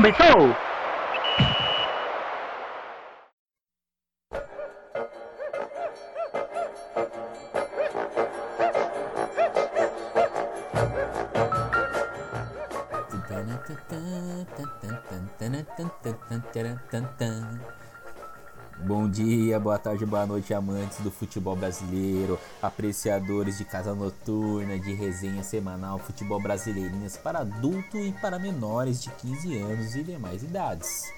começou! Bom dia, boa tarde, boa noite, amantes do futebol brasileiro, apreciadores de casa noturna, de resenha semanal, futebol brasileirinhas para adulto e para menores de 15 anos e demais idades.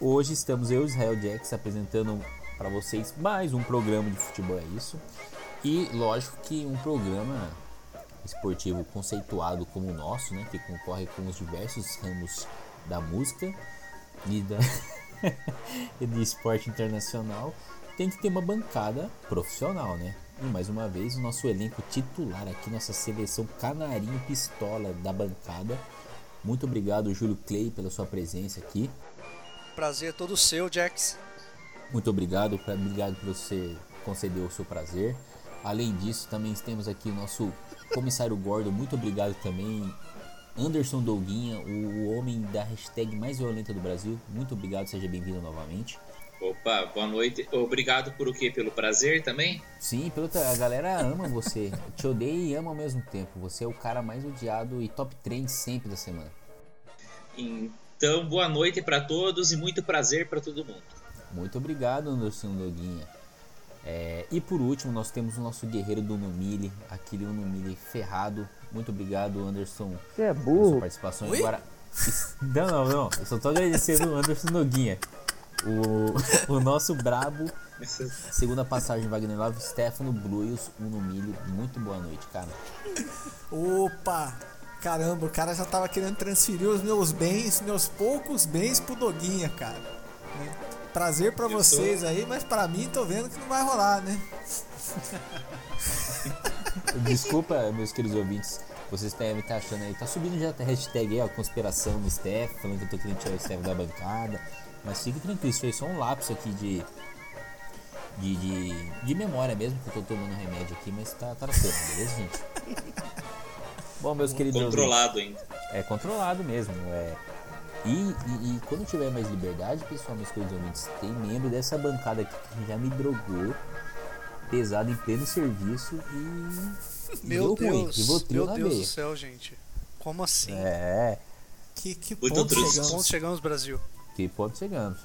Hoje estamos eu, Israel Jax, apresentando para vocês mais um programa de futebol, é isso. E lógico que um programa esportivo conceituado como o nosso, né, que concorre com os diversos ramos da música e da de esporte internacional, tem que ter uma bancada profissional, né? E mais uma vez, o nosso elenco titular aqui, nossa seleção canarinho pistola da bancada. Muito obrigado, Júlio Clay, pela sua presença aqui. Prazer todo seu, Jax. Muito obrigado, obrigado por você conceder o seu prazer. Além disso, também temos aqui o nosso comissário Gordo. Muito obrigado também Anderson Douguinha, o homem da hashtag mais violenta do Brasil. Muito obrigado, seja bem-vindo novamente. Opa, boa noite. Obrigado por o quê? Pelo prazer também? Sim, pelo a galera ama você. Te odeia e ama ao mesmo tempo. Você é o cara mais odiado e top trend sempre da semana. Então, boa noite para todos e muito prazer para todo mundo. Muito obrigado, Anderson Douguinha. É, e por último, nós temos o nosso guerreiro do Numile, aquele Numile ferrado, muito obrigado, Anderson. Você é burro. Sua participação agora. Não, não, não. Eu só tô agradecendo o Anderson Noguinha. O, o nosso brabo. Segunda passagem, Wagner Love, Stefano Bluios, Uno Milho. Muito boa noite, cara. Opa! Caramba, o cara já tava querendo transferir os meus bens, meus poucos bens pro Doguinha, cara. Né? Prazer para vocês tô... aí, mas para mim tô vendo que não vai rolar, né? Desculpa, meus queridos ouvintes. Vocês devem estar achando aí. Tá subindo já a hashtag aí, ó, conspiração no Steph, falando que eu tô querendo tirar o Steph da bancada. Mas fique tranquilo, isso foi só um lapso aqui de. De, de, de memória mesmo, que eu tô tomando remédio aqui, mas tá tratando, beleza, gente? Bom, meus queridos. Controlado ouvintes, ainda. É controlado mesmo. É. E, e, e, quando tiver mais liberdade, pessoal, meus queridos ouvintes, tem membro dessa bancada aqui que já me drogou pesado em pleno serviço e. Meu Deus! Ruim, e meu Deus do céu, gente. Como assim? É. Que, que ponto chegamos? ponto chegamos, Brasil? Que ponto chegamos?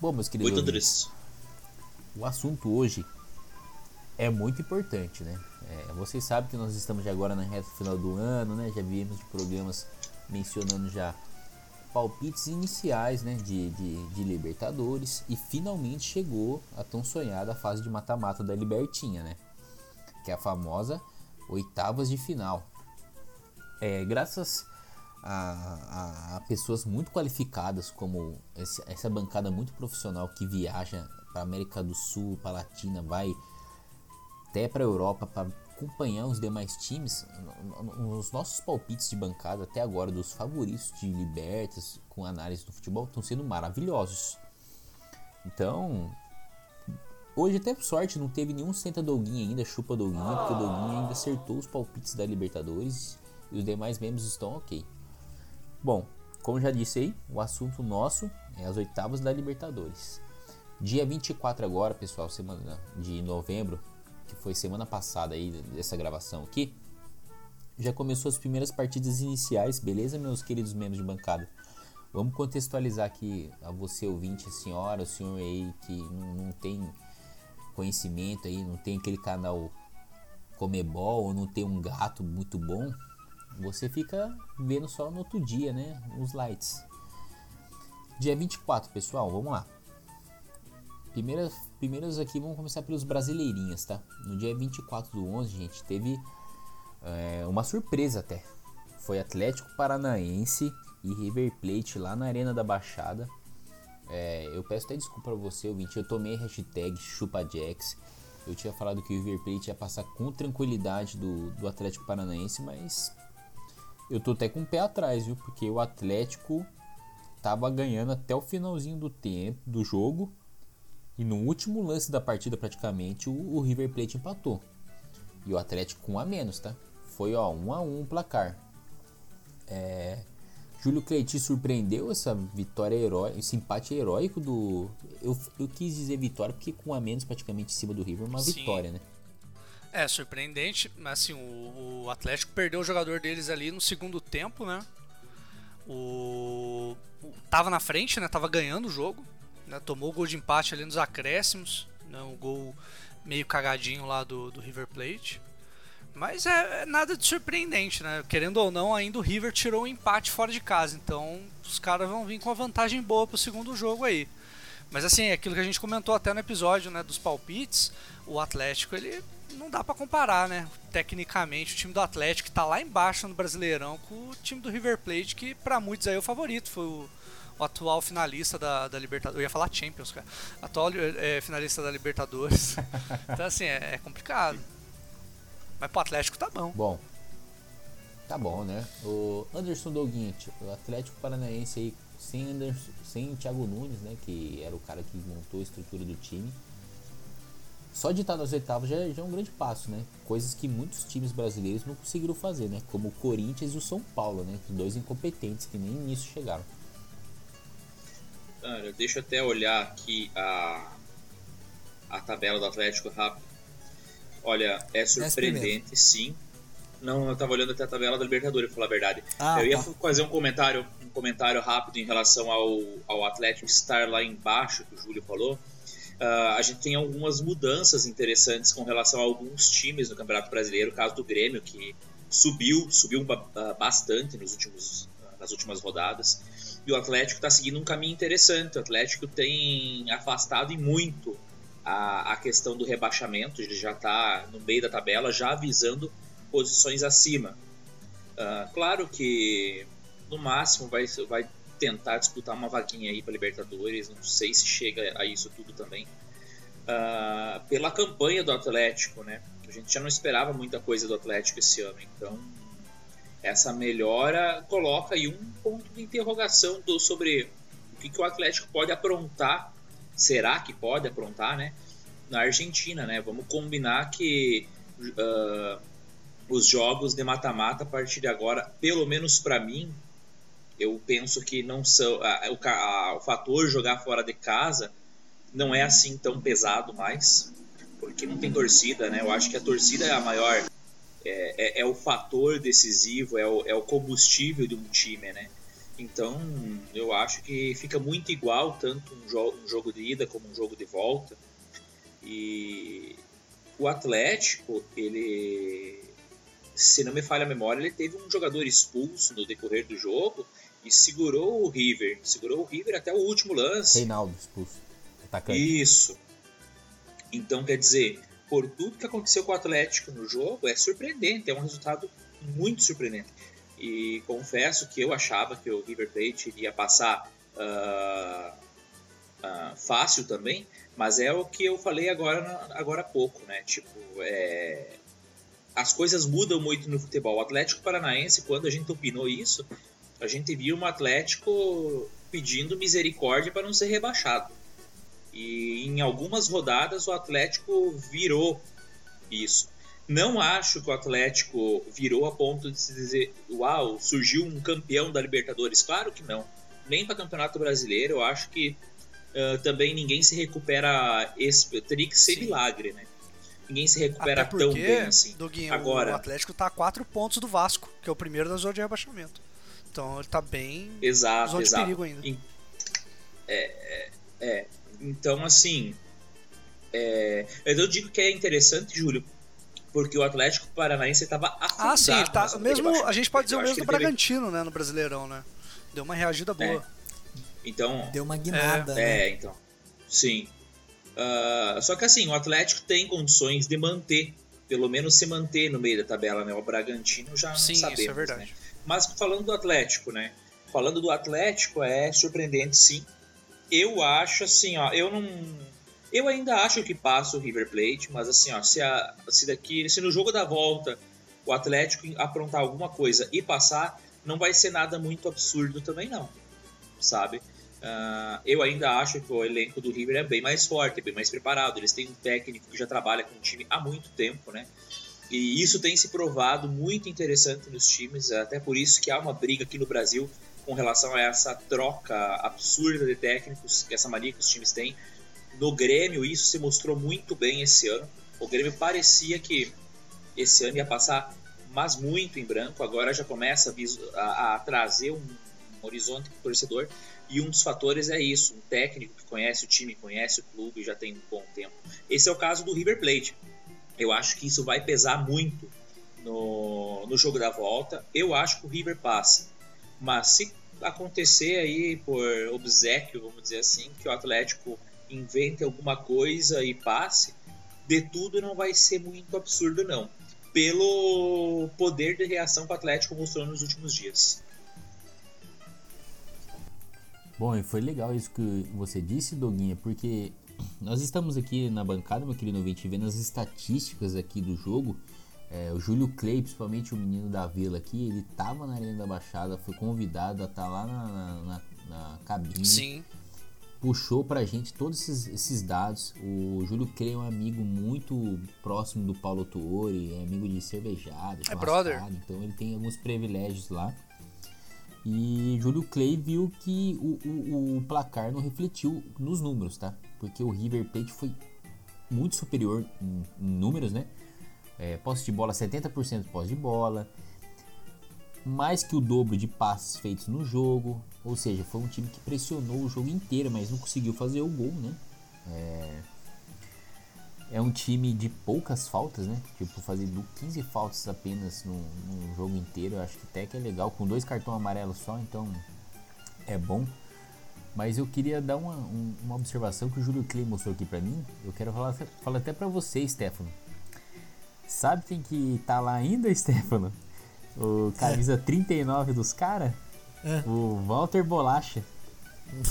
Bom, meus queridos. Muito triste. O assunto hoje é muito importante, né? É, vocês sabem que nós estamos agora na reta final do ano, né? Já vimos de programas mencionando já palpites iniciais né, de, de, de, Libertadores e finalmente chegou a tão sonhada fase de mata-mata da Libertinha, né? Que é a famosa oitavas de final. É, graças a, a, a, pessoas muito qualificadas, como essa bancada muito profissional que viaja para América do Sul, para Latina, vai até para Europa para acompanhar os demais times, os nossos palpites de bancada até agora dos favoritos de Libertas com análise do futebol estão sendo maravilhosos. Então, hoje até por sorte não teve nenhum senta Doguinha ainda, chupa Doguinha, porque o Doguinha ainda acertou os palpites da Libertadores e os demais membros estão ok. Bom, como já disse aí, o assunto nosso é as oitavas da Libertadores. Dia 24 agora, pessoal, semana de novembro, que foi semana passada aí dessa gravação aqui, já começou as primeiras partidas iniciais, beleza, meus queridos membros de bancada? Vamos contextualizar aqui a você ouvinte, a senhora, o senhor aí que não, não tem conhecimento aí, não tem aquele canal Comebol ou não tem um gato muito bom, você fica vendo só no outro dia, né? Os lights. Dia 24, pessoal, vamos lá. Primeiras, primeiras aqui, vamos começar pelos brasileirinhas, tá? No dia 24 do 11, gente, teve é, uma surpresa até. Foi Atlético Paranaense e River Plate lá na Arena da Baixada. É, eu peço até desculpa pra você, ouvinte. Eu tomei hashtag ChupaJax. Eu tinha falado que o River Plate ia passar com tranquilidade do, do Atlético Paranaense, mas eu tô até com o pé atrás, viu? Porque o Atlético tava ganhando até o finalzinho do tempo do jogo e no último lance da partida, praticamente, o, o River Plate empatou. E o Atlético com um a menos, tá? Foi ó, um a um o placar. É... Júlio Clay, te surpreendeu essa vitória heróica, esse empate heróico do. Eu, eu quis dizer vitória porque com a menos praticamente em cima do River, uma Sim. vitória, né? É, surpreendente, mas assim, o, o, Atlético perdeu o jogador deles ali no segundo tempo, né? O, o tava na frente, né? Tava ganhando o jogo, né? Tomou o gol de empate ali nos acréscimos, né? O gol meio cagadinho lá do, do River Plate. Mas é, é, nada de surpreendente, né? Querendo ou não, ainda o River tirou um empate fora de casa. Então os caras vão vir com uma vantagem boa pro segundo jogo aí. Mas assim, é aquilo que a gente comentou até no episódio né, dos palpites, o Atlético ele não dá para comparar, né? Tecnicamente, o time do Atlético que tá lá embaixo no Brasileirão com o time do River Plate, que para muitos aí é o favorito, foi o, o atual finalista da, da Libertadores. Eu ia falar Champions, cara. Atual é, finalista da Libertadores. então assim, é, é complicado. Mas pro Atlético tá bom. Bom. Tá bom, né? O Anderson Doguinho, o Atlético Paranaense aí, sem, Anderson, sem Thiago Nunes, né? Que era o cara que montou a estrutura do time. Só de estar nas oitavas já, já é um grande passo, né? Coisas que muitos times brasileiros não conseguiram fazer, né? Como o Corinthians e o São Paulo, né? Dois incompetentes que nem nisso chegaram. Cara, deixa eu até olhar aqui a, a tabela do Atlético rápido. Olha, é surpreendente, sim. Não, eu tava olhando até a tabela da Libertadores, pra falar a verdade. Ah, eu ia tá. fazer um comentário, um comentário rápido em relação ao, ao Atlético estar lá embaixo, que o Júlio falou. Uh, a gente tem algumas mudanças interessantes com relação a alguns times no Campeonato Brasileiro, o caso do Grêmio, que subiu, subiu bastante nos últimos, nas últimas rodadas. E o Atlético está seguindo um caminho interessante. O Atlético tem afastado e muito a, a questão do rebaixamento, ele já está no meio da tabela, já avisando posições acima. Uh, claro que no máximo vai, vai tentar disputar uma vaguinha aí para Libertadores, não sei se chega a isso tudo também. Uh, pela campanha do Atlético, né? A gente já não esperava muita coisa do Atlético esse ano, então essa melhora coloca aí um ponto de interrogação do, sobre o que, que o Atlético pode aprontar será que pode aprontar, né? Na Argentina, né? Vamos combinar que uh, os jogos de mata-mata a partir de agora, pelo menos para mim, eu penso que não são o fator jogar fora de casa não é assim tão pesado mais, porque não tem torcida, né? Eu acho que a torcida é a maior é, é, é o fator decisivo, é o, é o combustível de um time, né? Então, eu acho que fica muito igual, tanto um, jo um jogo de ida como um jogo de volta. E o Atlético, ele, se não me falha a memória, ele teve um jogador expulso no decorrer do jogo e segurou o River. Segurou o River até o último lance. Reinaldo expulso. Atacante. Isso. Então, quer dizer, por tudo que aconteceu com o Atlético no jogo, é surpreendente, é um resultado muito surpreendente. E confesso que eu achava que o River Plate iria passar uh, uh, fácil também, mas é o que eu falei agora, agora há pouco, né? Tipo, é, as coisas mudam muito no futebol. O Atlético Paranaense, quando a gente opinou isso, a gente viu um Atlético pedindo misericórdia para não ser rebaixado. E em algumas rodadas o Atlético virou isso. Não acho que o Atlético virou a ponto de se dizer, uau, surgiu um campeão da Libertadores. Claro que não. Nem para Campeonato Brasileiro, eu acho que uh, também ninguém se recupera. Esse, teria que ser Sim. milagre, né? Ninguém se recupera porque, tão bem assim. Doguinho, Agora, o Atlético está a quatro pontos do Vasco, que é o primeiro da zona de rebaixamento. Então ele está bem. Exato, zona exato. de perigo ainda. É, é, é. Então, assim. É, eu digo que é interessante, Júlio, porque o Atlético Paranaense estava afundado. Ah, sim, tá, mesmo, a gente pode dizer o mesmo do Bragantino, teve... né, no Brasileirão, né? Deu uma reagida boa. É. Então, deu uma guinada. É, né? é então. Sim. Uh, só que assim, o Atlético tem condições de manter, pelo menos se manter no meio da tabela, né? O Bragantino já sim, não sabemos, isso é verdade. Né? Mas falando do Atlético, né? Falando do Atlético, é surpreendente sim. Eu acho assim, ó, eu não eu ainda acho que passa o River Plate, mas assim, ó, se, a, se daqui, se no jogo da volta o Atlético aprontar alguma coisa e passar, não vai ser nada muito absurdo também não, sabe? Uh, eu ainda acho que o elenco do River é bem mais forte, é bem mais preparado. Eles têm um técnico que já trabalha com o time há muito tempo, né? E isso tem se provado muito interessante nos times, até por isso que há uma briga aqui no Brasil com relação a essa troca absurda de técnicos, essa mania que os times têm. No Grêmio, isso se mostrou muito bem esse ano. O Grêmio parecia que esse ano ia passar, mas muito em branco. Agora já começa a, a, trazer um, um horizonte para o torcedor. E um dos fatores é isso: um técnico que conhece o time, conhece o clube já tem um bom tempo. Esse é o caso do River Plate. Eu acho que isso vai pesar muito no, no jogo da volta. Eu acho que o River passa. Mas se acontecer aí por obsequio, vamos dizer assim, que o Atlético invente alguma coisa e passe, de tudo não vai ser muito absurdo não. Pelo poder de reação que o Atlético mostrou nos últimos dias. Bom, e foi legal isso que você disse, Doguinha, porque nós estamos aqui na bancada, meu querido ouvinte, vendo as estatísticas aqui do jogo. É, o Júlio Clay, principalmente o menino da vila aqui, ele tava na Arena da Baixada, foi convidado a estar tá lá na, na, na, cabine. Sim. Puxou pra gente todos esses, esses, dados. O Júlio Clay é um amigo muito próximo do Paulo Tuori, é amigo de cervejada, é brother. então ele tem alguns privilégios lá. E Júlio Clay viu que o, o, o, placar não refletiu nos números, tá? Porque o River Plate foi muito superior em, em números, né? É, posse de bola 70% posse de bola, mais que o dobro de passes feitos no jogo, ou seja, foi um time que pressionou o jogo inteiro, mas não conseguiu fazer o gol, né? É, é um time de poucas faltas, né? Tipo, fazer 15 faltas apenas no, no jogo inteiro, eu acho que até que é legal, com dois cartões amarelos só, então é bom. Mas eu queria dar uma, uma observação que o Júlio Clay mostrou aqui pra mim. Eu quero falar, falar até pra você, Stefano. Sabe quem que tá lá ainda, Stefano? O camisa 39 dos caras? É. O Walter Bolacha.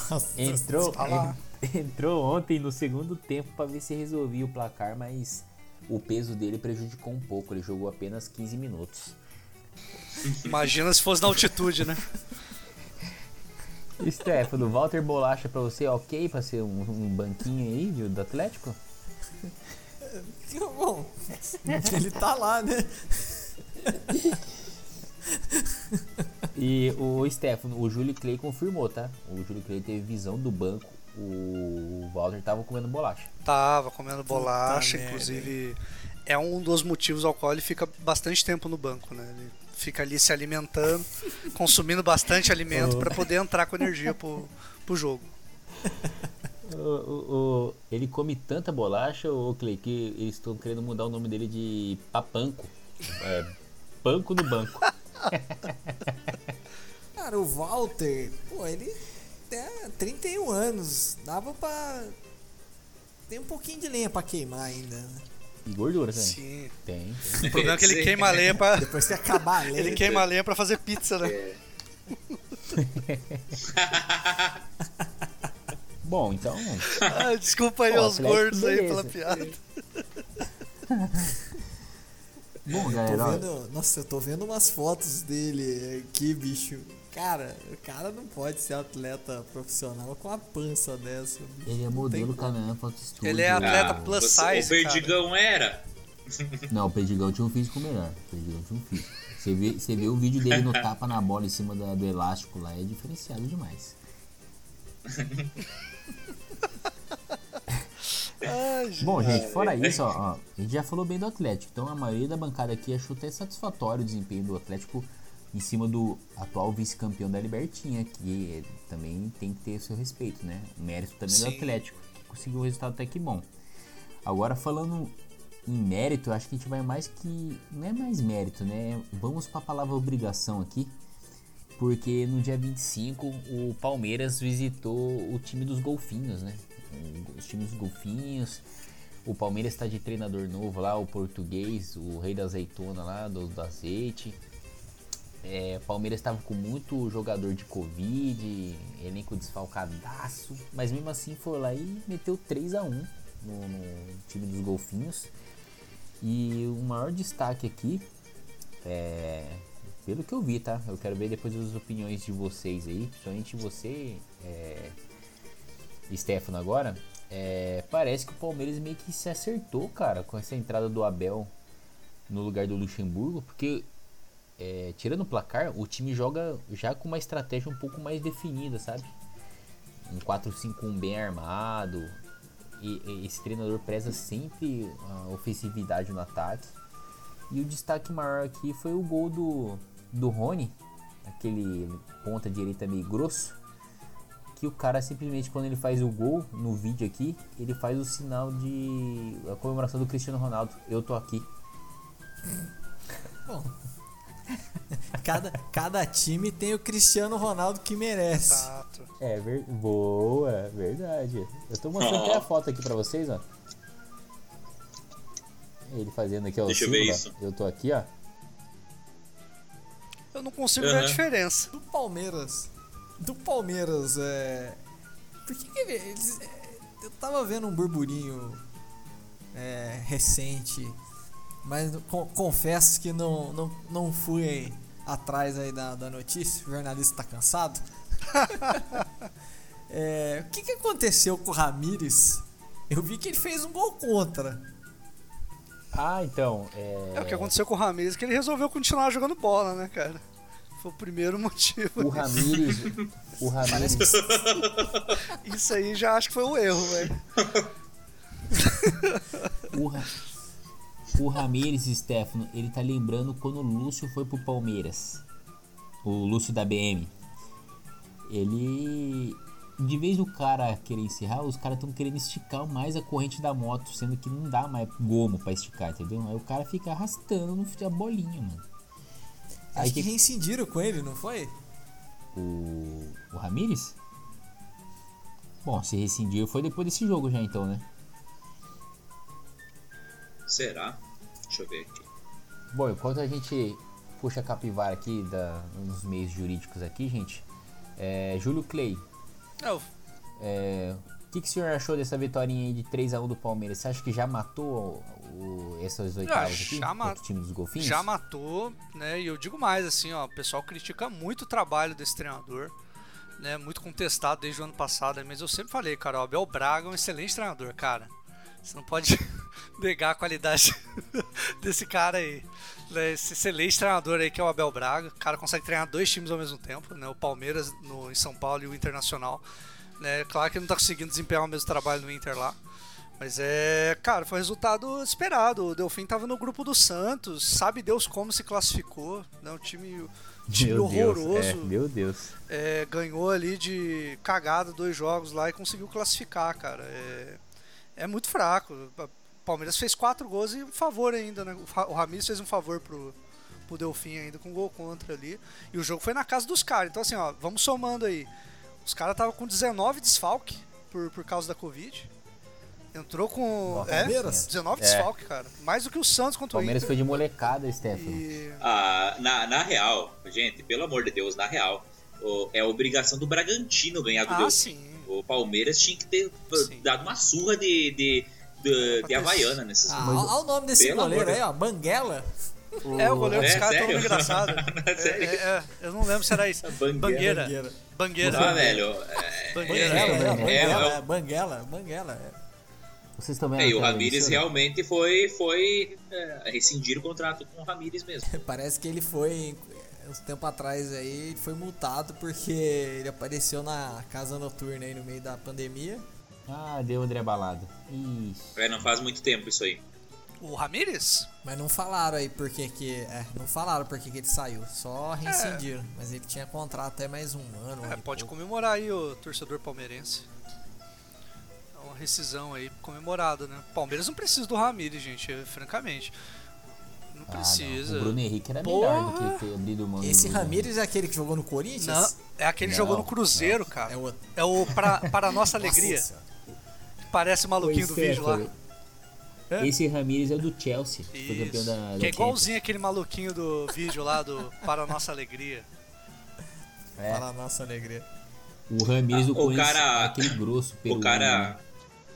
Nossa, entrou, tá entrou ontem no segundo tempo para ver se resolvia o placar, mas o peso dele prejudicou um pouco. Ele jogou apenas 15 minutos. Imagina se fosse na altitude, né? Stefano, Walter Bolacha para você ok para ser um, um banquinho aí viu, do Atlético? Bom, ele tá lá, né? E o Stefano, o Júlio Clay confirmou, tá? O Júlio Clay teve visão do banco. O Walter tava comendo bolacha. Tava comendo bolacha, Puta inclusive. É um dos motivos ao qual ele fica bastante tempo no banco, né? Ele fica ali se alimentando, consumindo bastante alimento para poder entrar com energia pro, pro jogo. O, o, o, ele come tanta bolacha, o Clay, que eles estão querendo mudar o nome dele de Papanco. É, Panco no banco. Cara, o Walter, pô, ele tem 31 anos. Dava pra. Tem um pouquinho de lenha pra queimar ainda. Né? E gordura também. Sim. Tem. O problema é que ele queima a lenha pra. Depois que acabar a lenha. Ele queima a lenha pra fazer pizza, né? É. Bom, então. Ah, desculpa aí aos gordos aí pela piada. Bom, galera. Vendo, nossa, eu tô vendo umas fotos dele aqui, bicho. Cara, o cara não pode ser atleta profissional com a pança dessa. Bicho. Ele é modelo caminhão foto estúdio. Ele é atleta ah, plus size. O Perdigão cara. era. Não, o Perdigão tinha um físico melhor. O Perdigão tinha um físico. Você vê, você vê o vídeo dele no tapa na bola em cima do, do elástico lá, é diferenciado demais. Bom, gente, fora isso, ó, ó, a gente já falou bem do Atlético. Então a maioria da bancada aqui achou até satisfatório o desempenho do Atlético em cima do atual vice-campeão da Libertinha, que também tem que ter seu respeito, né? O mérito também Sim. do Atlético, que conseguiu um resultado até que bom. Agora falando em mérito, acho que a gente vai mais que. Não é mais mérito, né? Vamos para a palavra obrigação aqui porque no dia 25 o Palmeiras visitou o time dos golfinhos, né? Os times dos golfinhos. O Palmeiras está de treinador novo lá, o português, o rei da azeitona lá, do, do azeite. É, Palmeiras estava com muito jogador de Covid, elenco desfalcadaço, mas mesmo assim foi lá e meteu 3 a 1 no, no time dos golfinhos. E o maior destaque aqui é, pelo que eu vi, tá? Eu quero ver depois as opiniões de vocês aí, principalmente você, é, Stefano, agora. É, parece que o Palmeiras meio que se acertou, cara, com essa entrada do Abel no lugar do Luxemburgo, porque é, tirando o placar, o time joga já com uma estratégia um pouco mais definida, sabe? Um 4-5-1 bem armado. E, e, esse treinador preza sempre a ofensividade no ataque. E o destaque maior aqui foi o gol do, do Rony, aquele ponta direita meio grosso. Que o cara simplesmente, quando ele faz o gol no vídeo aqui, ele faz o sinal de. a comemoração do Cristiano Ronaldo. Eu tô aqui. Bom, cada, cada time tem o Cristiano Ronaldo que merece. Exato. É, ver... boa, verdade. Eu tô mostrando oh. até a foto aqui pra vocês, ó. Ele fazendo aqui, ó. Deixa eu ver isso. Eu tô aqui, ó. Eu não consigo uhum. ver a diferença. Do Palmeiras. Do Palmeiras, é. Por que, que eles. É, eu tava vendo um burburinho é, recente mas confesso que não, não, não fui atrás aí da, da notícia, o jornalista tá cansado. é, o que, que aconteceu com o Ramires? Eu vi que ele fez um gol contra. Ah, então. É... é o que aconteceu com o Ramires que ele resolveu continuar jogando bola, né, cara? Foi o primeiro motivo. O Ramires. o Ramires. Isso aí já acho que foi um erro, velho. o, o Ramires Stefano, ele tá lembrando quando o Lúcio foi pro Palmeiras. O Lúcio da BM. Ele. De vez do cara querer encerrar, os caras estão querendo esticar mais a corrente da moto, sendo que não dá mais gomo para esticar, entendeu? Aí o cara fica arrastando no a bolinha, mano. Acho Aí que, que reincidiram com ele, não foi? O. O Ramires? Bom, se rescindiu foi depois desse jogo já então, né? Será? Deixa eu ver aqui. Bom, enquanto a gente puxa a capivara aqui da, nos meios jurídicos aqui, gente, é, Júlio Clay. Oh. É, o que, que o senhor achou dessa vitória aí de 3x1 do Palmeiras? Você acha que já matou o, essas oitavas ah, aqui? Já matou. time dos golfinhos? Já matou, né? E eu digo mais, assim, ó, o pessoal critica muito o trabalho desse treinador. Né, muito contestado desde o ano passado, mas eu sempre falei, cara, o Abel Braga é um excelente treinador, cara. Você não pode negar a qualidade desse cara aí. Né? Esse excelente treinador aí que é o Abel Braga. O cara consegue treinar dois times ao mesmo tempo, né? O Palmeiras no, em São Paulo e o Internacional. Né? Claro que ele não está conseguindo desempenhar o mesmo trabalho no Inter lá. Mas é, cara, foi resultado esperado. O Delfim estava no grupo do Santos, sabe Deus como se classificou, né? Um time, time meu horroroso. Deus, é, meu Deus. É, ganhou ali de cagada dois jogos lá e conseguiu classificar, cara. É, é muito fraco. O Palmeiras fez quatro gols e um favor ainda, né? O Ramires fez um favor pro, pro Delfim ainda com um gol contra ali. E o jogo foi na casa dos caras. Então, assim, ó, vamos somando aí. Os caras estavam com 19 desfalque por, por causa da Covid. Entrou com. é, Palmeiras? 19 é. desfalque, cara. Mais do que o Santos contra o Palmeiras foi de molecada, Stefano. E... Ah, na, na real, gente, pelo amor de Deus, na real, é a obrigação do Bragantino ganhar do ah, Delfim. Sim. O Palmeiras tinha que ter Sim. dado uma surra de, de, de, de Havaiana nesses ah, Olha o nome desse Pelo goleiro aí, ó. Banguela. É, o goleiro dos é, caras é tão engraçado. é, é, é, eu não lembro se era isso. Bangueira. Bangueira. Bangueira. Ah, velho. Bangueira. É, Banguela. Banguela. Vocês também é, e o Ramires realmente foi, foi é, rescindir o contrato com o Ramires mesmo. Parece que ele foi uns tempo atrás aí, foi multado porque ele apareceu na casa noturna aí no meio da pandemia. Ah, deu André Balado. Isso. É, não faz muito tempo isso aí. O Ramires? Mas não falaram aí porque que. É, não falaram porque que ele saiu. Só rescindiram. É. Mas ele tinha contrato até mais um ano. É, pode pouco. comemorar aí o torcedor palmeirense. É uma rescisão aí comemorada, né? Palmeiras não precisa do Ramires, gente, francamente. Não ah, precisa. Não. O Bruno Henrique era Porra. melhor do que ter abrido mão. Esse Ramírez é aquele que jogou no Corinthians? Não, é aquele que jogou no Cruzeiro, não. cara. É o, é o pra, para a nossa alegria. Nossa. Parece o maluquinho pois do é, vídeo lá. É? Esse Ramírez é o do Chelsea, que foi campeão da. Que é igualzinho aquele maluquinho do vídeo lá do Para a Nossa Alegria. É. Para a Nossa Alegria. O Ramírez ah, Corinthians, cara, aquele grosso, pelo. O cara.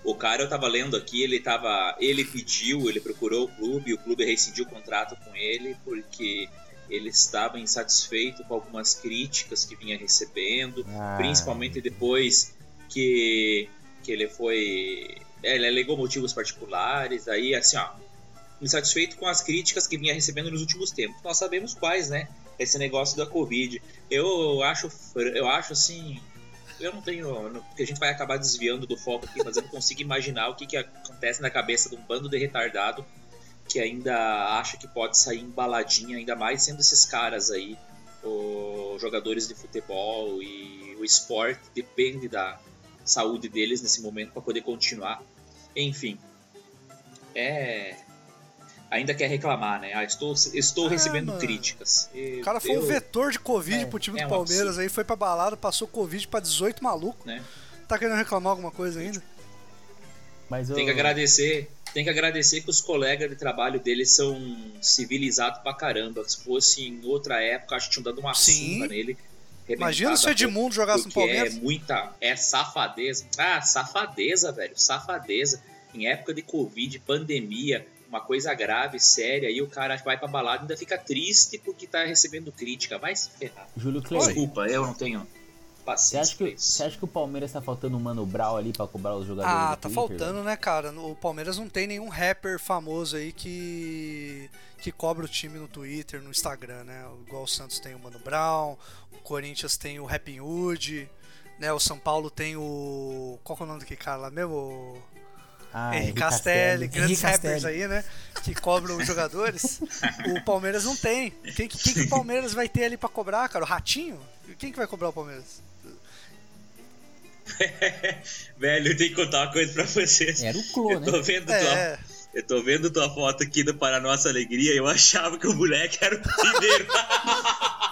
O cara, eu tava lendo aqui, ele tava. Ele pediu, ele procurou o clube, o clube rescindiu o contrato com ele, porque ele estava insatisfeito com algumas críticas que vinha recebendo, ah. principalmente depois que, que ele foi. É, ele alegou motivos particulares, aí assim, ó. insatisfeito com as críticas que vinha recebendo nos últimos tempos. Nós sabemos quais, né? Esse negócio da Covid. Eu acho, eu acho assim, eu não tenho. Porque a gente vai acabar desviando do foco aqui, mas eu não consigo imaginar o que, que acontece na cabeça de um bando de retardado que ainda acha que pode sair embaladinha, ainda mais sendo esses caras aí, os jogadores de futebol e o esporte depende da saúde deles nesse momento para poder continuar. Enfim, é ainda quer reclamar, né? Ah, estou, estou ah, recebendo mano. críticas. o cara foi eu... um vetor de Covid é, pro time é do Palmeiras aí, foi pra balada, passou Covid pra 18 maluco. Né? Tá querendo reclamar alguma coisa ainda? Mas eu... Tem que agradecer, tem que agradecer que os colegas de trabalho dele são civilizados pra caramba. Se fosse em outra época, acho que tinham dado uma Sim. surra nele. Imagina se o Edmundo jogasse no Palmeiras. É muita. É safadeza. Ah, safadeza, velho. Safadeza. Em época de Covid, pandemia, uma coisa grave, séria, e o cara vai pra balada e ainda fica triste porque tá recebendo crítica. Vai se ferrar. Júlio Clay. Desculpa, eu não tenho. Você acha, que, você acha que o Palmeiras tá faltando um Mano Brown ali pra cobrar os jogadores? Ah, tá Twitter, faltando, né, cara? O Palmeiras não tem nenhum rapper famoso aí que que cobra o time no Twitter, no Instagram, né? Igual o Santos tem o Mano Brown, o Corinthians tem o Rapping Hood, né? O São Paulo tem o. Qual é o nome daquele cara lá mesmo? Ah, Henrique Castelli, grandes rappers Castelli. aí, né? Que cobram os jogadores. o Palmeiras não tem. Quem, quem que o Palmeiras vai ter ali pra cobrar, cara? O Ratinho? Quem que vai cobrar o Palmeiras? Velho, eu tenho que contar uma coisa pra vocês. Era o Clô, eu tô né? Vendo é. tua, eu tô vendo tua foto aqui do Para Nossa Alegria e eu achava que o moleque era o primeiro.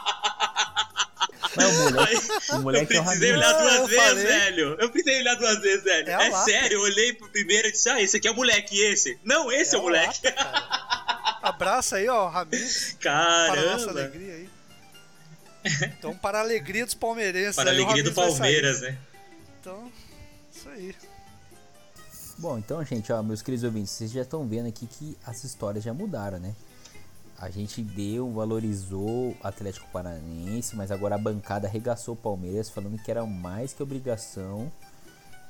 Mas o moleque, o moleque eu precisei é olhar duas vezes, falei. velho. Eu precisei olhar duas vezes, velho. É, é sério, eu olhei pro primeiro e disse: Ah, esse aqui é o moleque, esse. Não, esse é, é o moleque. Lata, Abraça aí, ó, Ramires. Caramba. Para a nossa alegria aí. Então, para a alegria dos palmeirenses. Para a alegria do Palmeiras, né? Então, isso aí. Bom, então, gente, ó, meus queridos ouvintes, vocês já estão vendo aqui que as histórias já mudaram, né? A gente deu, valorizou o Atlético Paranaense, mas agora a bancada arregaçou o Palmeiras, falando que era mais que obrigação.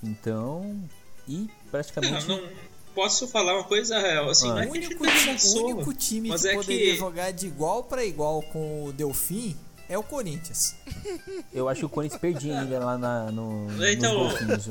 Então, e praticamente. Não, não posso falar uma coisa, assim, ah. não é o único, time, o único time que é poderia que... jogar de igual para igual com o Delfim é o Corinthians. Eu acho que o Corinthians perdia ainda lá na, no, então, nos golfinhos,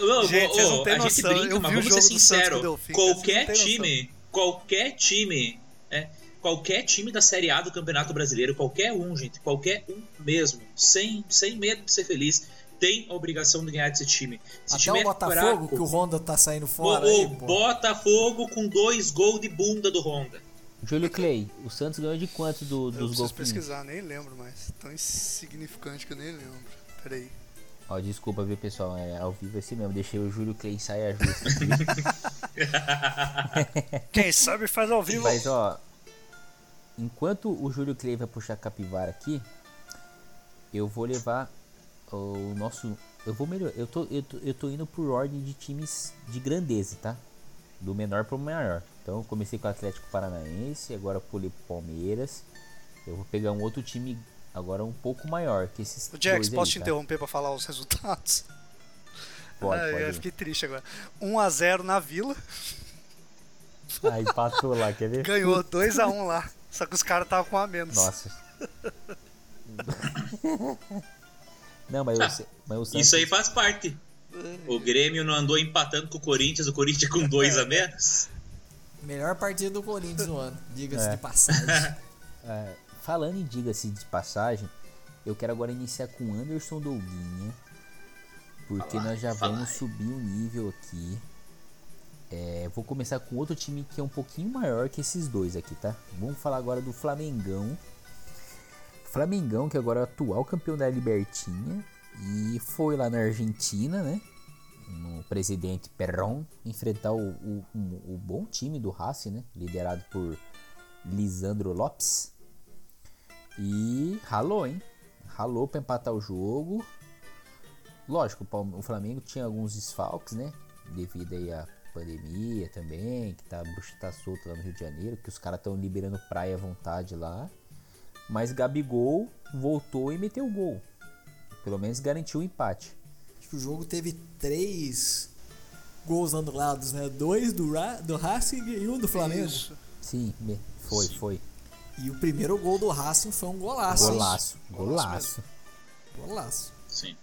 Não, gente, oh, a noção. gente brinca, mas vamos ser sincero. Qualquer time, qualquer time, é, qualquer time da Série A do Campeonato Brasileiro, qualquer um, gente, qualquer um mesmo, sem, sem medo de ser feliz, tem a obrigação de ganhar desse time. Esse Até time o é Botafogo, fraco, que o Honda tá saindo fora. O, aí, o Botafogo com dois gols de bunda do Honda. Júlio Clay, o Santos ganhou de quanto do, dos gols? Eu pesquisar, nem lembro mais. Tão insignificante que eu nem lembro. Peraí. Ó, desculpa, viu, pessoal? É ao vivo assim mesmo. Deixei o Júlio Clay sair justa. Quem sabe faz ao vivo. Mas, ó, enquanto o Júlio Clay vai puxar a capivara aqui, eu vou levar o nosso. Eu vou melhor. Eu tô, eu tô, eu tô indo por ordem de times de grandeza, tá? Do menor pro maior. Então eu comecei com o Atlético Paranaense, agora pulei pro Palmeiras. Eu vou pegar um outro time agora um pouco maior que esses o Jax, posso aí, te tá? interromper para falar os resultados? Pode, ah, pode. Eu fiquei triste agora. 1 a 0 na Vila. Ah, empatou lá, quer ver? Ganhou 2 a 1 lá. Só que os caras estavam com a menos. Nossa. não, mas, eu, mas o Santos... Isso aí faz parte. O Grêmio não andou empatando com o Corinthians, o Corinthians com dois a menos. Melhor partida do Corinthians no ano, diga-se é. de passagem. É, falando em diga-se de passagem, eu quero agora iniciar com Anderson Douguinha, porque nós já vamos subir o nível aqui. É, vou começar com outro time que é um pouquinho maior que esses dois aqui, tá? Vamos falar agora do Flamengão. Flamengão, que agora é o atual campeão da Libertinha e foi lá na Argentina, né? no presidente Perron enfrentar o, o, o, bom time do Racing, né? Liderado por Lisandro Lopes. E ralou, hein? Ralou para empatar o jogo. Lógico, o Flamengo tinha alguns desfalques, né? Devido aí à pandemia também, que tá, a bruxa tá solta lá no Rio de Janeiro, que os caras estão liberando praia à vontade lá. Mas Gabigol voltou e meteu o gol. Pelo menos garantiu o empate o jogo teve três gols anulados, né? Dois do, Ra do Racing e um do Flamengo. Isso. Sim, foi, Sim. foi. E o primeiro gol do Racing foi um golaço. Golaço, golaço. Golaço. Sim.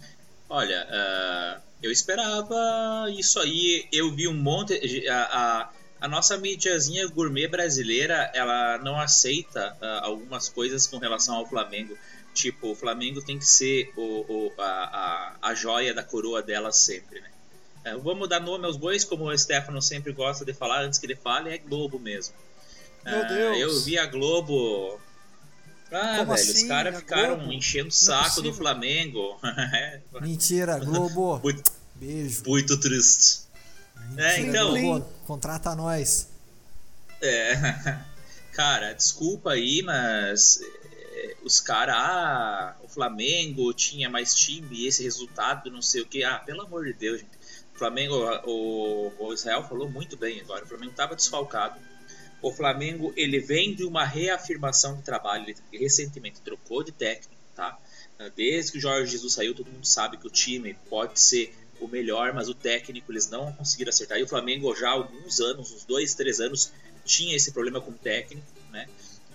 Olha, uh, eu esperava isso aí. Eu vi um monte. A, a, a nossa mídiazinha gourmet brasileira, ela não aceita uh, algumas coisas com relação ao Flamengo. Tipo, o Flamengo tem que ser o, o a, a, a joia da coroa dela sempre, né? Uh, vamos dar nome aos bois, como o Stefano sempre gosta de falar antes que ele fale, é Globo mesmo. Meu Deus. Eu vi a Globo. Ah, Como velho, assim? os caras ficaram Globo? enchendo o saco é do Flamengo. Mentira, Globo. Muito, Beijo. Muito triste. É, então. Globo, contrata nós. É. Cara, desculpa aí, mas é, os caras, ah, o Flamengo tinha mais time esse resultado, não sei o que. Ah, pelo amor de Deus, gente. O Flamengo, o, o Israel falou muito bem agora. O Flamengo estava desfalcado o Flamengo ele vem de uma reafirmação de trabalho. Ele recentemente trocou de técnico, tá? Desde que o Jorge Jesus saiu, todo mundo sabe que o time pode ser o melhor, mas o técnico eles não conseguiram acertar. E o Flamengo já há alguns anos, uns dois, três anos, tinha esse problema com o técnico, né?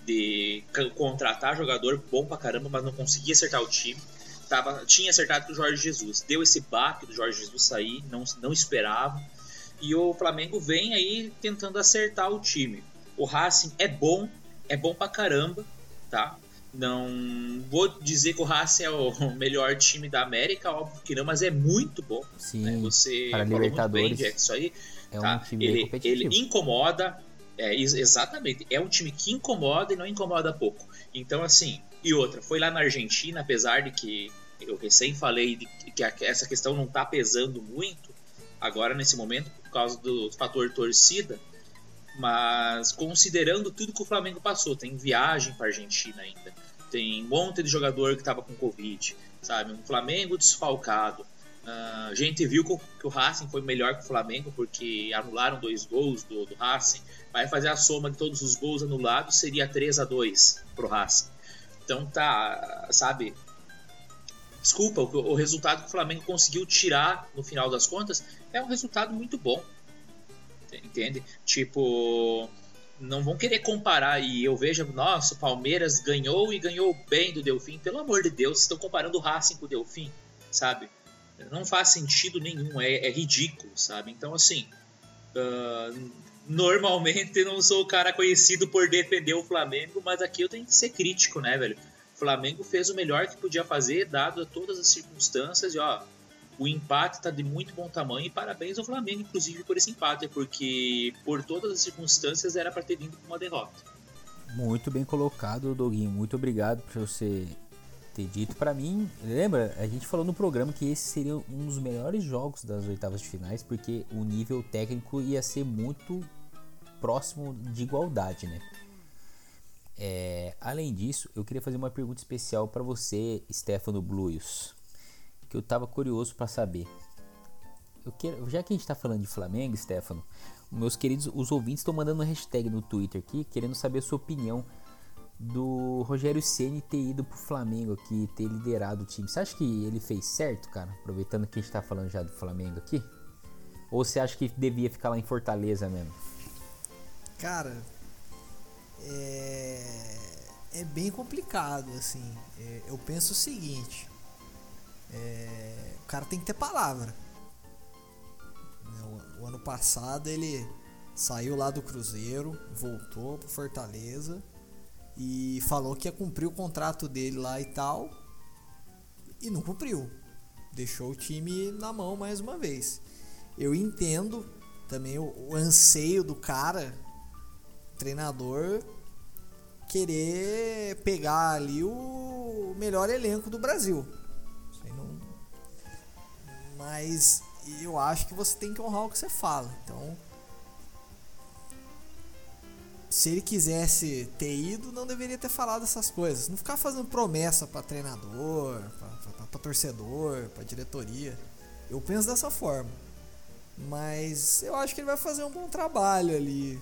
De contratar jogador bom pra caramba, mas não conseguia acertar o time. Tava, tinha acertado com o Jorge Jesus. Deu esse baque do Jorge Jesus sair, não, não esperava. E o Flamengo vem aí tentando acertar o time. O Racing é bom, é bom pra caramba, tá? Não vou dizer que o Racing é o melhor time da América, óbvio que não, mas é muito bom. Sim, né? Você para falou Libertadores, muito bem, Jack, isso aí. É tá? um time ele, competitivo. ele incomoda, é, exatamente, é um time que incomoda e não incomoda pouco. Então, assim, e outra, foi lá na Argentina, apesar de que eu recém falei de que essa questão não tá pesando muito agora nesse momento por causa do fator torcida, mas considerando tudo que o Flamengo passou, tem viagem para Argentina ainda, tem um monte de jogador que estava com Covid, sabe? Um Flamengo desfalcado. Uh, a gente viu que o Racing foi melhor que o Flamengo porque anularam dois gols do, do Racing. Vai fazer a soma de todos os gols anulados, seria 3 a 2 pro Racing. Então tá, sabe? Desculpa, o, o resultado que o Flamengo conseguiu tirar no final das contas é um resultado muito bom entende? Tipo, não vão querer comparar e eu vejo, nossa, o Palmeiras ganhou e ganhou bem do Delfim. Pelo amor de Deus, estão comparando o Racing com o Delfim, sabe? Não faz sentido nenhum, é, é ridículo, sabe? Então, assim, uh, normalmente não sou o cara conhecido por defender o Flamengo, mas aqui eu tenho que ser crítico, né, velho? O Flamengo fez o melhor que podia fazer, dado todas as circunstâncias, e ó, o empate está de muito bom tamanho e parabéns ao Flamengo, inclusive, por esse empate, porque por todas as circunstâncias era para ter vindo com uma derrota. Muito bem colocado, Doguinho. Muito obrigado por você ter dito para mim. Lembra, a gente falou no programa que esse seria um dos melhores jogos das oitavas de finais, porque o nível técnico ia ser muito próximo de igualdade, né? É, além disso, eu queria fazer uma pergunta especial para você, Stefano Bluios que eu tava curioso para saber. Eu quero, já que a gente tá falando de Flamengo, Stefano, meus queridos, os ouvintes estão mandando uma hashtag no Twitter aqui, querendo saber a sua opinião do Rogério Ceni ter ido pro Flamengo aqui, ter liderado o time. Você acha que ele fez certo, cara? Aproveitando que a gente tá falando já do Flamengo aqui? Ou você acha que devia ficar lá em Fortaleza mesmo? Cara, é, é bem complicado, assim. É, eu penso o seguinte: é, o cara tem que ter palavra. O, o ano passado ele saiu lá do Cruzeiro, voltou pro Fortaleza e falou que ia cumprir o contrato dele lá e tal. E não cumpriu. Deixou o time na mão mais uma vez. Eu entendo também o, o anseio do cara, treinador, querer pegar ali o melhor elenco do Brasil. Mas eu acho que você tem que honrar o que você fala. Então, se ele quisesse ter ido, não deveria ter falado essas coisas. Não ficar fazendo promessa para treinador, para torcedor, para diretoria. Eu penso dessa forma. Mas eu acho que ele vai fazer um bom trabalho ali.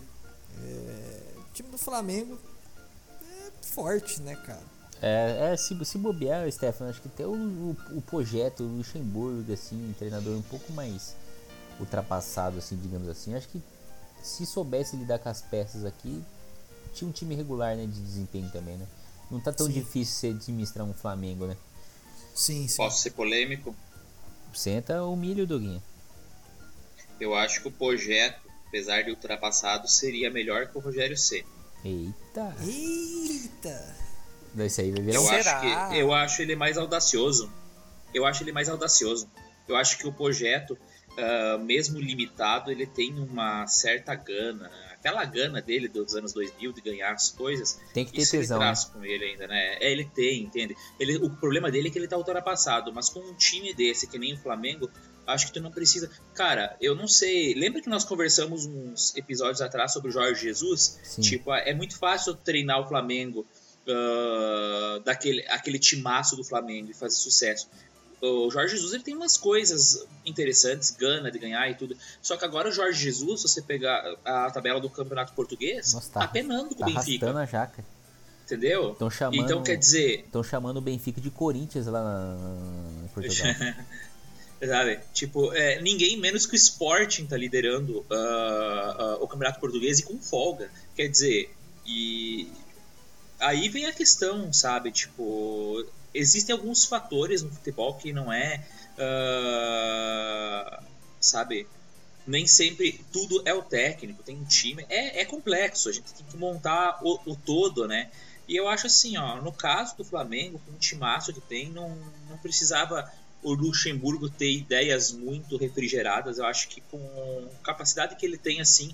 É, o time do Flamengo é forte, né, cara? É, é se, se bobear, Stefano, acho que até o, o, o projeto, o Luxemburgo, assim, um treinador um pouco mais ultrapassado, assim, digamos assim. Acho que se soubesse lidar com as peças aqui, tinha um time regular, né, de desempenho também, né? Não tá tão sim. difícil você administrar um Flamengo, né? Sim, sim. Posso ser polêmico? Senta o milho, Doguinha. Eu acho que o projeto, apesar de ultrapassado, seria melhor que o Rogério C. Eita! Eita! Isso aí vai virar eu acho que Eu acho ele mais audacioso. Eu acho ele mais audacioso. Eu acho que o projeto, uh, mesmo limitado, ele tem uma certa gana. Aquela gana dele dos anos 2000 de ganhar as coisas. Tem que ter isso tesão. Ele traz com ele ainda, né? É, ele tem, entende? Ele, o problema dele é que ele tá ultrapassado, mas com um time desse, que nem o Flamengo, acho que tu não precisa. Cara, eu não sei. Lembra que nós conversamos uns episódios atrás sobre o Jorge Jesus? Sim. Tipo, é muito fácil treinar o Flamengo uh, daquele aquele timaço do Flamengo e fazer sucesso. O Jorge Jesus ele tem umas coisas interessantes, gana de ganhar e tudo. Só que agora o Jorge Jesus, se você pegar a tabela do Campeonato Português, Nossa, tá, tá penando com tá o Benfica. a jaca. Entendeu? chamando, então quer dizer. Estão chamando o Benfica de Corinthians lá em Portugal. Sabe? Tipo, é, ninguém menos que o Sporting tá liderando uh, uh, o Campeonato Português e com folga. Quer dizer, e aí vem a questão, sabe? Tipo, existem alguns fatores no futebol que não é, uh, sabe? Nem sempre tudo é o técnico, tem um time. É, é complexo, a gente tem que montar o, o, todo, né? E eu acho assim, ó, no caso do Flamengo, com o timaço que tem, não, não precisava o Luxemburgo ter ideias muito refrigeradas. Eu acho que com capacidade que ele tem, assim,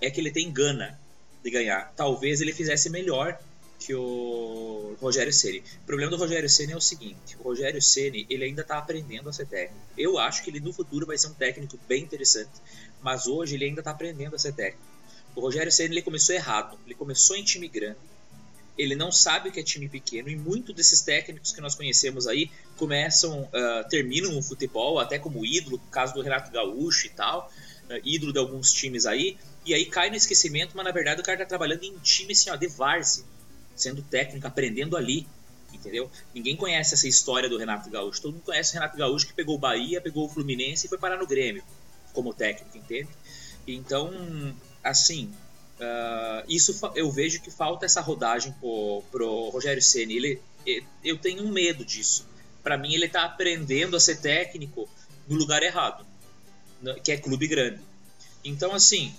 é que ele tem gana de ganhar. Talvez ele fizesse melhor que o Rogério Ceni. O problema do Rogério Ceni é o seguinte: o Rogério Ceni ele ainda está aprendendo a ser técnico. Eu acho que ele no futuro vai ser um técnico bem interessante, mas hoje ele ainda está aprendendo a ser técnico. O Rogério Ceni ele começou errado. Ele começou em time grande. Ele não sabe o que é time pequeno e muitos desses técnicos que nós conhecemos aí começam, uh, terminam o futebol até como ídolo, no caso do Renato Gaúcho e tal, uh, ídolo de alguns times aí, e aí cai no esquecimento, mas na verdade o cara está trabalhando em time assim, ó, de várzea sendo técnico, aprendendo ali, entendeu? Ninguém conhece essa história do Renato Gaúcho. Todo mundo conhece o Renato Gaúcho que pegou o Bahia, pegou o Fluminense e foi parar no Grêmio como técnico, entende? Então, assim, uh, isso eu vejo que falta essa rodagem pro, pro Rogério Ceni. Ele, eu tenho medo disso. Para mim, ele tá aprendendo a ser técnico no lugar errado, né, que é clube grande. Então, assim,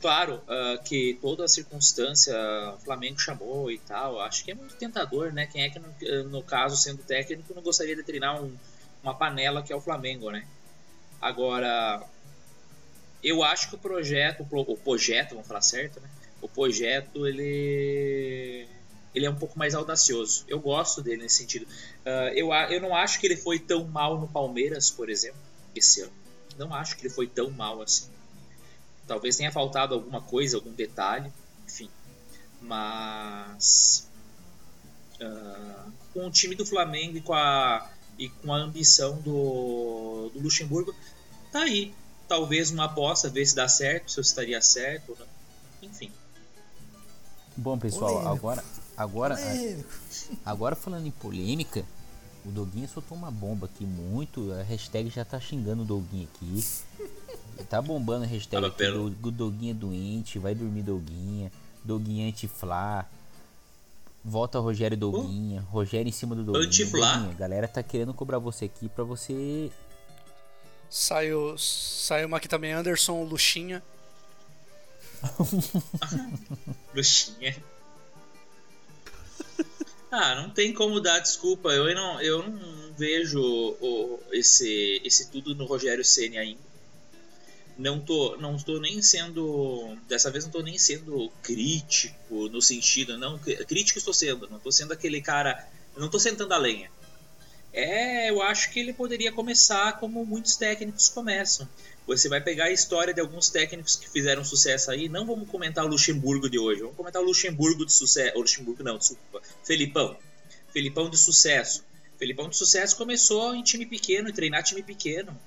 Claro uh, que toda a circunstância o Flamengo chamou e tal, acho que é muito tentador, né? Quem é que, no, no caso, sendo técnico, não gostaria de treinar um, uma panela que é o Flamengo, né? Agora, eu acho que o projeto, o projeto, vamos falar certo, né? O projeto, ele ele é um pouco mais audacioso. Eu gosto dele nesse sentido. Uh, eu, eu não acho que ele foi tão mal no Palmeiras, por exemplo, esse ano. Não acho que ele foi tão mal assim. Talvez tenha faltado alguma coisa, algum detalhe, enfim. Mas uh, com o time do Flamengo e com a, e com a ambição do, do Luxemburgo, tá aí. Talvez uma aposta, ver se dá certo, se eu estaria certo, enfim. Bom pessoal, polêmico. agora agora polêmico. agora falando em polêmica, o Doguinho soltou uma bomba aqui muito, a hashtag já tá xingando o Doguinho aqui. Tá bombando a hashtag aqui, do, do Doguinha doente, vai dormir Doguinha, Doguinha anti-flá. Volta Rogério Doguinha, uh, Rogério em cima do Doguinha. Doguinha. A galera tá querendo cobrar você aqui pra você. Saiu, saiu uma aqui também, Anderson Luxinha. Luxinha. Ah, não tem como dar desculpa. Eu não, eu não vejo o, esse, esse tudo no Rogério Ceni ainda não tô, não tô nem sendo. Dessa vez não tô nem sendo crítico no sentido. Não, crítico estou sendo, não tô sendo aquele cara. Não tô sentando a lenha. É, eu acho que ele poderia começar como muitos técnicos começam. Você vai pegar a história de alguns técnicos que fizeram sucesso aí. Não vamos comentar o Luxemburgo de hoje, vamos comentar o Luxemburgo de sucesso. O Luxemburgo não, desculpa. Felipão. Felipão de sucesso. Felipão de sucesso começou em time pequeno, em treinar time pequeno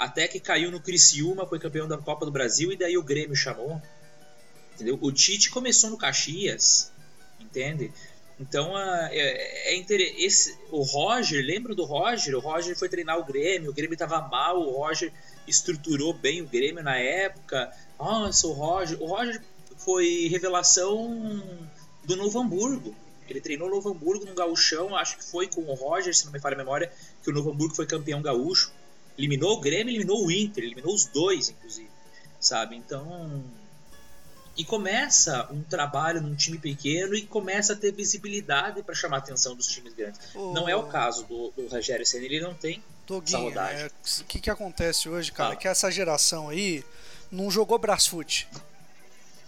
até que caiu no Criciúma, foi campeão da Copa do Brasil e daí o Grêmio chamou. Entendeu? O Tite começou no Caxias, entende? Então, é, é esse, o Roger, lembra do Roger? O Roger foi treinar o Grêmio, o Grêmio estava mal, o Roger estruturou bem o Grêmio na época. Nossa, o Roger. O Roger foi revelação do Novo Hamburgo. Ele treinou o Novo Hamburgo no gauchão, acho que foi com o Roger, se não me falha a memória, que o Novo Hamburgo foi campeão gaúcho. Eliminou o Grêmio, eliminou o Inter, eliminou os dois, inclusive. Sabe? Então. E começa um trabalho num time pequeno e começa a ter visibilidade para chamar a atenção dos times grandes. Oh. Não é o caso do, do Rogério Senna, ele não tem Doguinho, o é, que, que acontece hoje, cara? Ah. Que essa geração aí não jogou Brasfoot.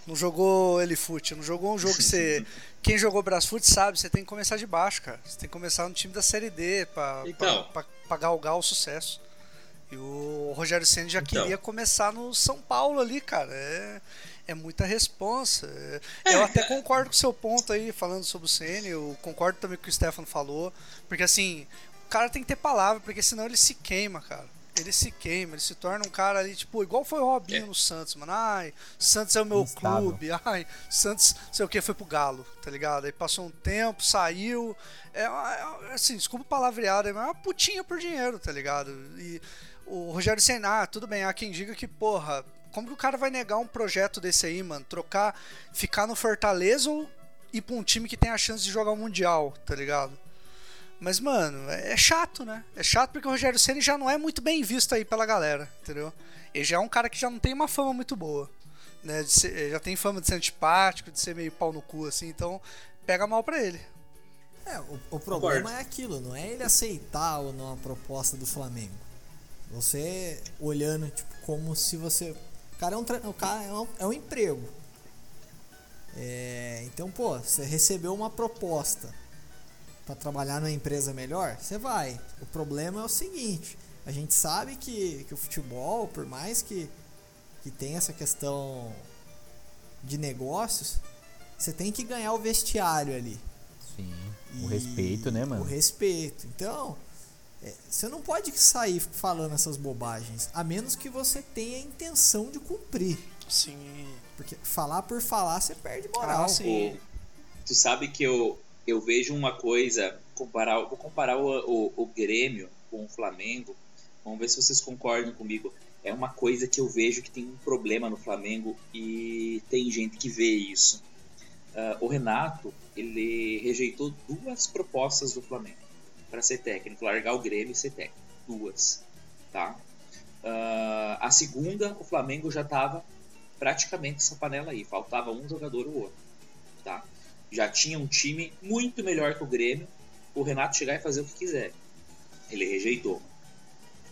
Não jogou Elifute, não jogou um jogo que você. Quem jogou Brasfoot sabe, você tem que começar de baixo, cara. Você tem que começar no time da Série D pra, então. pra, pra, pra galgar o sucesso. E o Rogério Senna já então. queria começar no São Paulo ali, cara. É, é muita responsa. É, eu até concordo com o seu ponto aí, falando sobre o Senna. Eu concordo também com o que o Stefano falou. Porque assim, o cara tem que ter palavra, porque senão ele se queima, cara ele se queima, ele se torna um cara ali, tipo, igual foi o Robinho é. no Santos, mano. Ai, Santos é o meu Instável. clube. Ai, Santos, sei o que, foi pro Galo, tá ligado? Aí passou um tempo, saiu. É, é assim, desculpa o palavreado, é uma putinha por dinheiro, tá ligado? E o Rogério Senna, ah, tudo bem, há quem diga que, porra, como que o cara vai negar um projeto desse aí, mano? Trocar, ficar no Fortaleza ou ir pra um time que tem a chance de jogar o Mundial, tá ligado? Mas, mano, é, chato, né? É chato porque o Rogério Ceni já não é muito bem visto aí pela galera, entendeu? Ele já é um cara que já não tem uma fama muito boa. Né? Ser, já tem fama de ser antipático, de ser meio pau no cu, assim, então pega mal pra ele. É, o, o problema Concordo. é aquilo, não é ele aceitar ou não a proposta do Flamengo. Você olhando, tipo, como se você. O cara é um, o cara é um, é um emprego. É, então, pô, você recebeu uma proposta para trabalhar numa empresa melhor, você vai. O problema é o seguinte: a gente sabe que, que o futebol, por mais que, que tenha essa questão de negócios, você tem que ganhar o vestiário ali. Sim. O respeito, né, mano? O respeito. Então, é, você não pode sair falando essas bobagens, a menos que você tenha a intenção de cumprir. Sim. Porque falar por falar, você perde moral. Ah, sim. Tu sabe que eu, eu vejo uma coisa, comparar, vou comparar o, o, o, Grêmio com o Flamengo, vamos ver se vocês concordam comigo. É uma coisa que eu vejo que tem um problema no Flamengo e tem gente que vê isso. Uh, o Renato, ele rejeitou duas propostas do Flamengo para ser técnico, largar o Grêmio e ser técnico. Duas, tá? Uh, a segunda, o Flamengo já estava praticamente essa panela aí, faltava um jogador ou outro, tá? já tinha um time muito melhor que o Grêmio, o Renato chegar e fazer o que quiser. Ele rejeitou.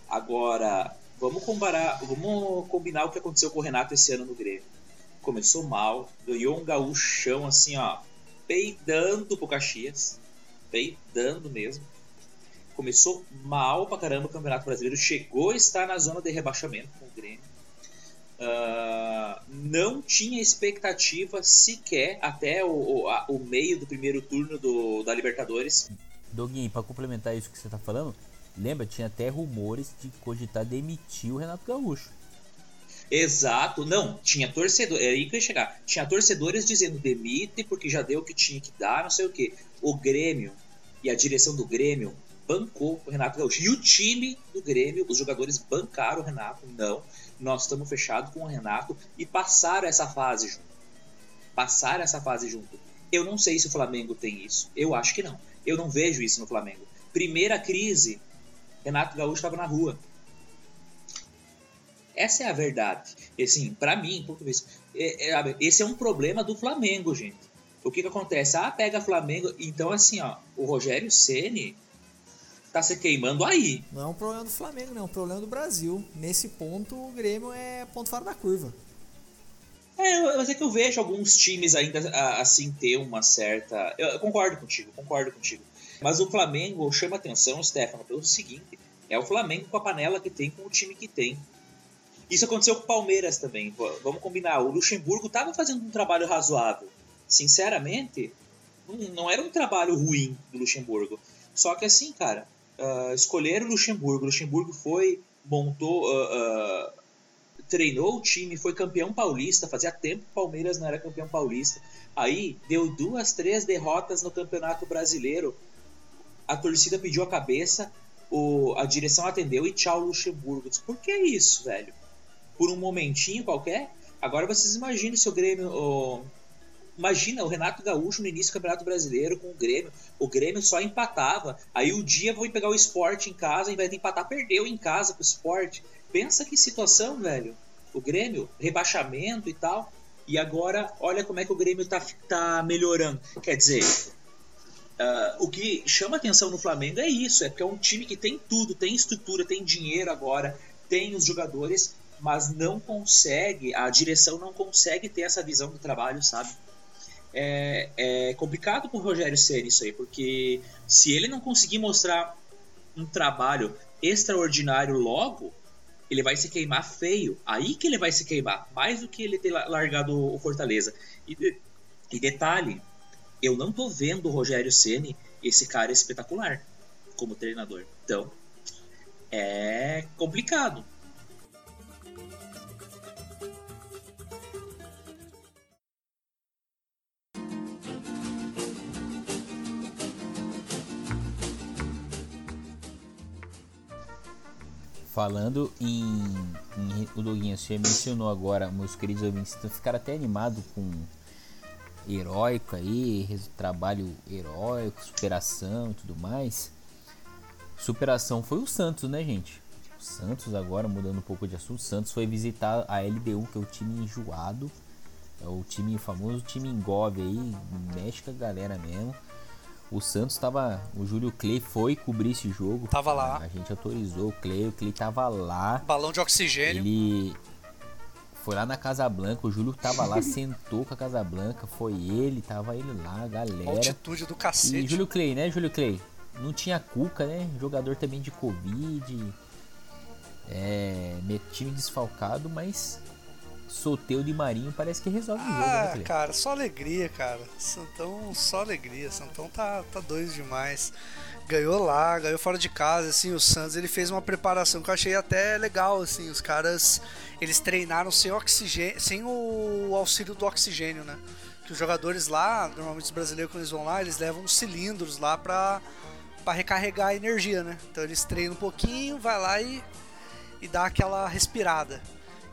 Agora, vamos comparar, vamos combinar o que aconteceu com o Renato esse ano no Grêmio. Começou mal, ganhou um gaúchão assim, ó, peidando pro Caxias, peidando mesmo. Começou mal pra caramba o Campeonato Brasileiro, chegou a estar na zona de rebaixamento com o Grêmio Uh, não tinha expectativa sequer até o, o, a, o, meio do primeiro turno do, da Libertadores. Doguinho, para complementar isso que você tá falando, lembra? Tinha até rumores de cogitar demitir o Renato Gaúcho. Exato, não, tinha torcedor, é aí que eu ia chegar. Tinha torcedores dizendo demite porque já deu o que tinha que dar, não sei o que. O Grêmio e a direção do Grêmio bancou o Renato Gaúcho. E o time do Grêmio, os jogadores bancaram o Renato, não nós estamos fechados com o Renato e passaram essa fase junto. Passaram essa fase junto. Eu não sei se o Flamengo tem isso. Eu acho que não. Eu não vejo isso no Flamengo. Primeira crise, Renato Gaúcho estava na rua. Essa é a verdade. E assim, para mim, vista, é, é, esse é um problema do Flamengo, gente. O que que acontece? Ah, pega Flamengo. Então, assim, ó, o Rogério Ceni tá se queimando aí. Não é um problema do Flamengo, não, é um problema do Brasil. Nesse ponto, o Grêmio é ponto fora da curva. É, mas é que eu vejo alguns times ainda assim ter uma certa. Eu, concordo contigo, concordo contigo. Mas o Flamengo chama atenção, Stefano, pelo seguinte: é o Flamengo com a panela que tem, com o time que tem. Isso aconteceu com o Palmeiras também. Vamos combinar. O Luxemburgo estava fazendo um trabalho razoável. Sinceramente, não era um trabalho ruim do Luxemburgo. Só que assim, cara, uh, escolheram Luxemburgo. Luxemburgo foi, montou, uh, uh, treinou o time, foi campeão paulista, fazia tempo que o Palmeiras não era campeão paulista. Aí deu duas, três derrotas no Campeonato Brasileiro. A torcida pediu a cabeça, o, a direção atendeu e tchau Luxemburgo. Disse, Por que isso, velho? Por um momentinho qualquer? Agora vocês imaginem se o Grêmio. O, imagina o Renato Gaúcho no início do Campeonato Brasileiro com o Grêmio. O Grêmio só empatava. Aí o dia foi pegar o esporte em casa, em vez de empatar, perdeu em casa pro esporte. Pensa que situação, velho. O Grêmio, rebaixamento e tal. E agora, olha como é que o Grêmio tá, tá melhorando. Quer dizer, uh, o que chama atenção no Flamengo é isso: é porque é um time que tem tudo, tem estrutura, tem dinheiro agora, tem os jogadores, mas não consegue, a direção não consegue ter essa visão do trabalho, sabe? É, é complicado com o Rogério ser isso aí, porque se ele não conseguir mostrar um trabalho extraordinário logo, ele vai se queimar feio. Aí que ele vai se queimar, mais do que ele ter largado o Fortaleza. E, e detalhe, eu não tô vendo o Rogério Ceni esse cara espetacular como treinador. Então, é complicado. Falando em, em o Doguinha, você mencionou agora, meus queridos ouvintes, ficaram até animados com heróico aí, trabalho heróico, superação e tudo mais. Superação foi o Santos, né, gente? O Santos agora, mudando um pouco de assunto, o Santos foi visitar a LDU, que é o time enjoado. É o time famoso time engove aí, mexe com a galera mesmo. O Santos tava. O Júlio Clay foi cobrir esse jogo. Tava lá. A gente autorizou o Clay, o Clay tava lá. Balão de oxigênio. Ele foi lá na Casa Blanca, o Júlio tava lá, sentou com a Casa Blanca, foi ele, tava ele lá, a galera. Altitude do cacete. E Júlio Clay, né, Júlio Clay? Não tinha cuca, né? Jogador também de Covid. É. Time desfalcado, mas Soteu de Marinho parece que resolve ah, o jogo, né, Ah, cara, só alegria, cara. Santão, só alegria. Santão tá, tá doido demais. Ganhou lá, ganhou fora de casa, assim, o Santos ele fez uma preparação que eu achei até legal, assim, os caras, eles treinaram sem oxigênio, sem o auxílio do oxigênio, né? Que os jogadores lá, normalmente os brasileiros quando eles vão lá, eles levam uns cilindros lá pra, pra recarregar a energia, né? Então eles treinam um pouquinho, vai lá e, e dá aquela respirada.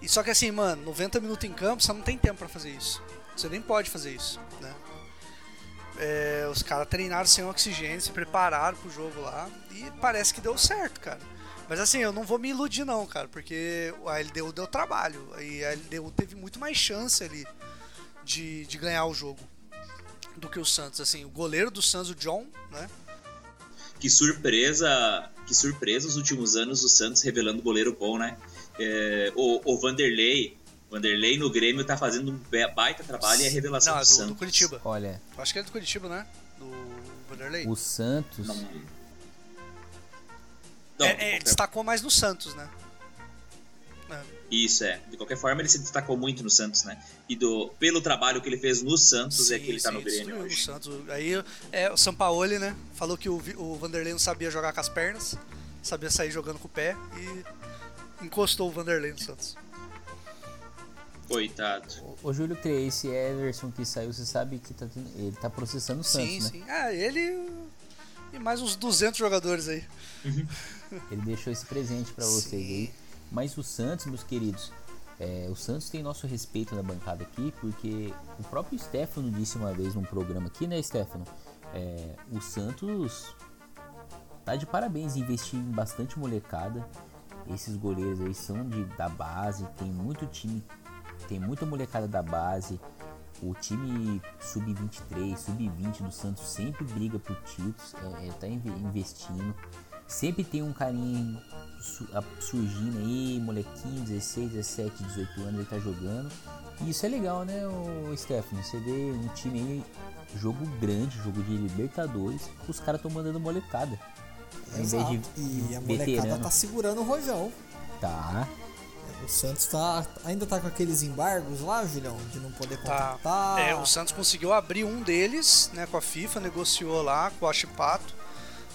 E só que assim, mano, 90 minutos em campo, você não tem tempo para fazer isso. Você nem pode fazer isso, né? É, os caras treinaram sem oxigênio, se prepararam pro jogo lá e parece que deu certo, cara. Mas assim, eu não vou me iludir não, cara, porque a LDU deu trabalho e a LDU teve muito mais chance ali de, de ganhar o jogo do que o Santos. Assim, o goleiro do Santos, o John, né? Que surpresa, que surpresa os últimos anos o Santos revelando goleiro bom, né? É, o, o Vanderlei, Vanderlei no Grêmio tá fazendo um baita trabalho e é revelação Não, é do, Santos. do Curitiba. Olha. Acho que é do Curitiba, né? Do Vanderlei. O Santos. Não. Não, é, é, destacou mais no Santos, né? É. Isso é. De qualquer forma, ele se destacou muito no Santos, né? E do, pelo trabalho que ele fez no Santos sim, é que ele tá sim, no Grêmio hoje. No Santos. Aí é, o Sampaoli, né? Falou que o, o Vanderlei não sabia jogar com as pernas, sabia sair jogando com o pé e encostou o Vanderlei no Santos. Coitado. O, o Júlio Crei, esse Everson que saiu, você sabe que tá, ele tá processando o Santos, sim, né? Sim, Ah, ele e mais uns 200 jogadores aí. Uhum. ele deixou esse presente para vocês aí. Mas o Santos, meus queridos, é, o Santos tem nosso respeito na bancada aqui, porque o próprio Stefano disse uma vez num programa aqui, né, Stefano? É, o Santos tá de parabéns investir em bastante molecada. Esses goleiros aí são de, da base, tem muito time, tem muita molecada da base. O time sub-23, sub-20 do Santos sempre briga por títulos, é, é, tá investindo. Sempre tem um carinha surgindo aí, molequinho, 16, 17, 18 anos, ele tá jogando. E isso é legal, né, o Stefano? Você vê um time aí, jogo grande, jogo de Libertadores, os caras estão mandando molecada. Ao invés de, e a molecada veterano. tá segurando o rojão. Tá. O Santos tá, ainda tá com aqueles embargos lá, Julião, de não poder contratar. Tá. É, o Santos conseguiu abrir um deles, né, com a FIFA, negociou lá com o Achipato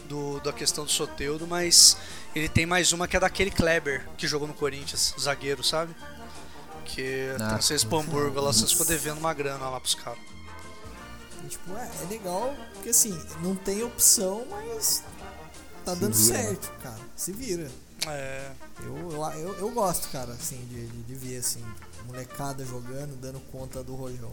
do, da questão do Soteudo, mas ele tem mais uma que é daquele Kleber que jogou no Corinthians, zagueiro, sabe? Que ah, tem esse Hamburgo lá, você ficou devendo uma grana lá pros caras. Tipo, é, é legal, porque assim, não tem opção, mas tá Se dando vira, né? certo, cara. Se vira. É. Eu, eu, eu, gosto, cara, assim, de, de, de, ver, assim, molecada jogando, dando conta do rojão.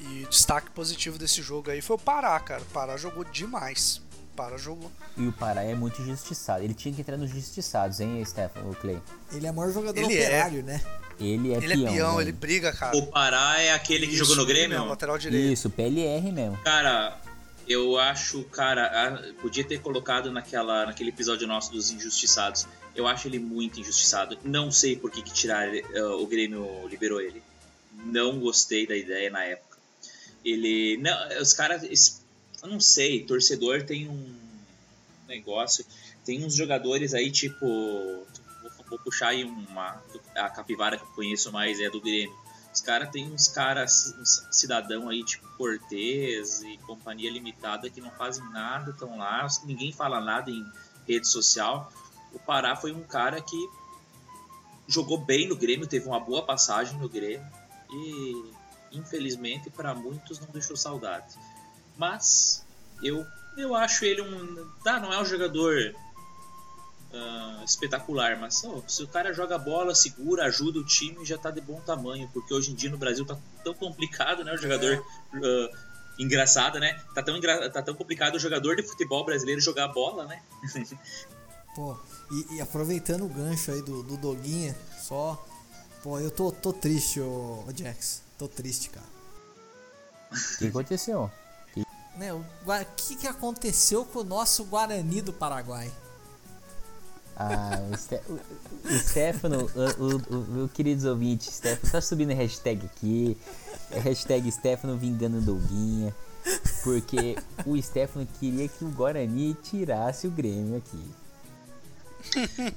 E destaque positivo desse jogo aí foi o Pará, cara. O Pará jogou demais. O Pará jogou. E o Pará é muito injustiçado. Ele tinha que entrar nos justiçados, hein, Stefano, o Clay? Ele é o maior jogador ele é. operário, é. né? Ele é ele peão. é peão, ele briga, cara. O Pará é aquele que Isso, jogou no Grêmio? Mesmo, lateral direito. Isso, PLR mesmo. Cara, eu acho, cara, podia ter colocado naquela, naquele episódio nosso dos injustiçados. Eu acho ele muito injustiçado. Não sei por que, que tirar uh, o Grêmio liberou ele. Não gostei da ideia na época. Ele. Não, os caras. Eu não sei, torcedor tem um negócio. Tem uns jogadores aí, tipo. Vou, vou puxar aí uma. A capivara que eu conheço mais é do Grêmio. Os caras tem uns caras, uns cidadão aí, tipo Cortez e companhia limitada, que não fazem nada, estão lá, ninguém fala nada em rede social o Pará foi um cara que jogou bem no Grêmio, teve uma boa passagem no Grêmio e infelizmente para muitos não deixou saudade. Mas eu eu acho ele um tá, não é um jogador uh, espetacular, mas oh, se o cara joga bola, segura, ajuda o time, já tá de bom tamanho, porque hoje em dia no Brasil tá tão complicado, né, o jogador uh, engraçado, né? Tá tão, tá tão complicado o jogador de futebol brasileiro jogar bola, né? Pô, e, e, aproveitando o gancho aí do, do Doguinha, só. Pô, eu tô, tô triste, ô, ô Jax. Tô triste, cara. O que aconteceu? Né, o que, que aconteceu com o nosso Guarani do Paraguai? Ah, o, Ste o, o Stefano, o, o, queridos ouvintes, Stefano tá subindo a hashtag aqui. É hashtag Stefano vingando Doguinha. Porque o Stefano queria que o Guarani tirasse o Grêmio aqui.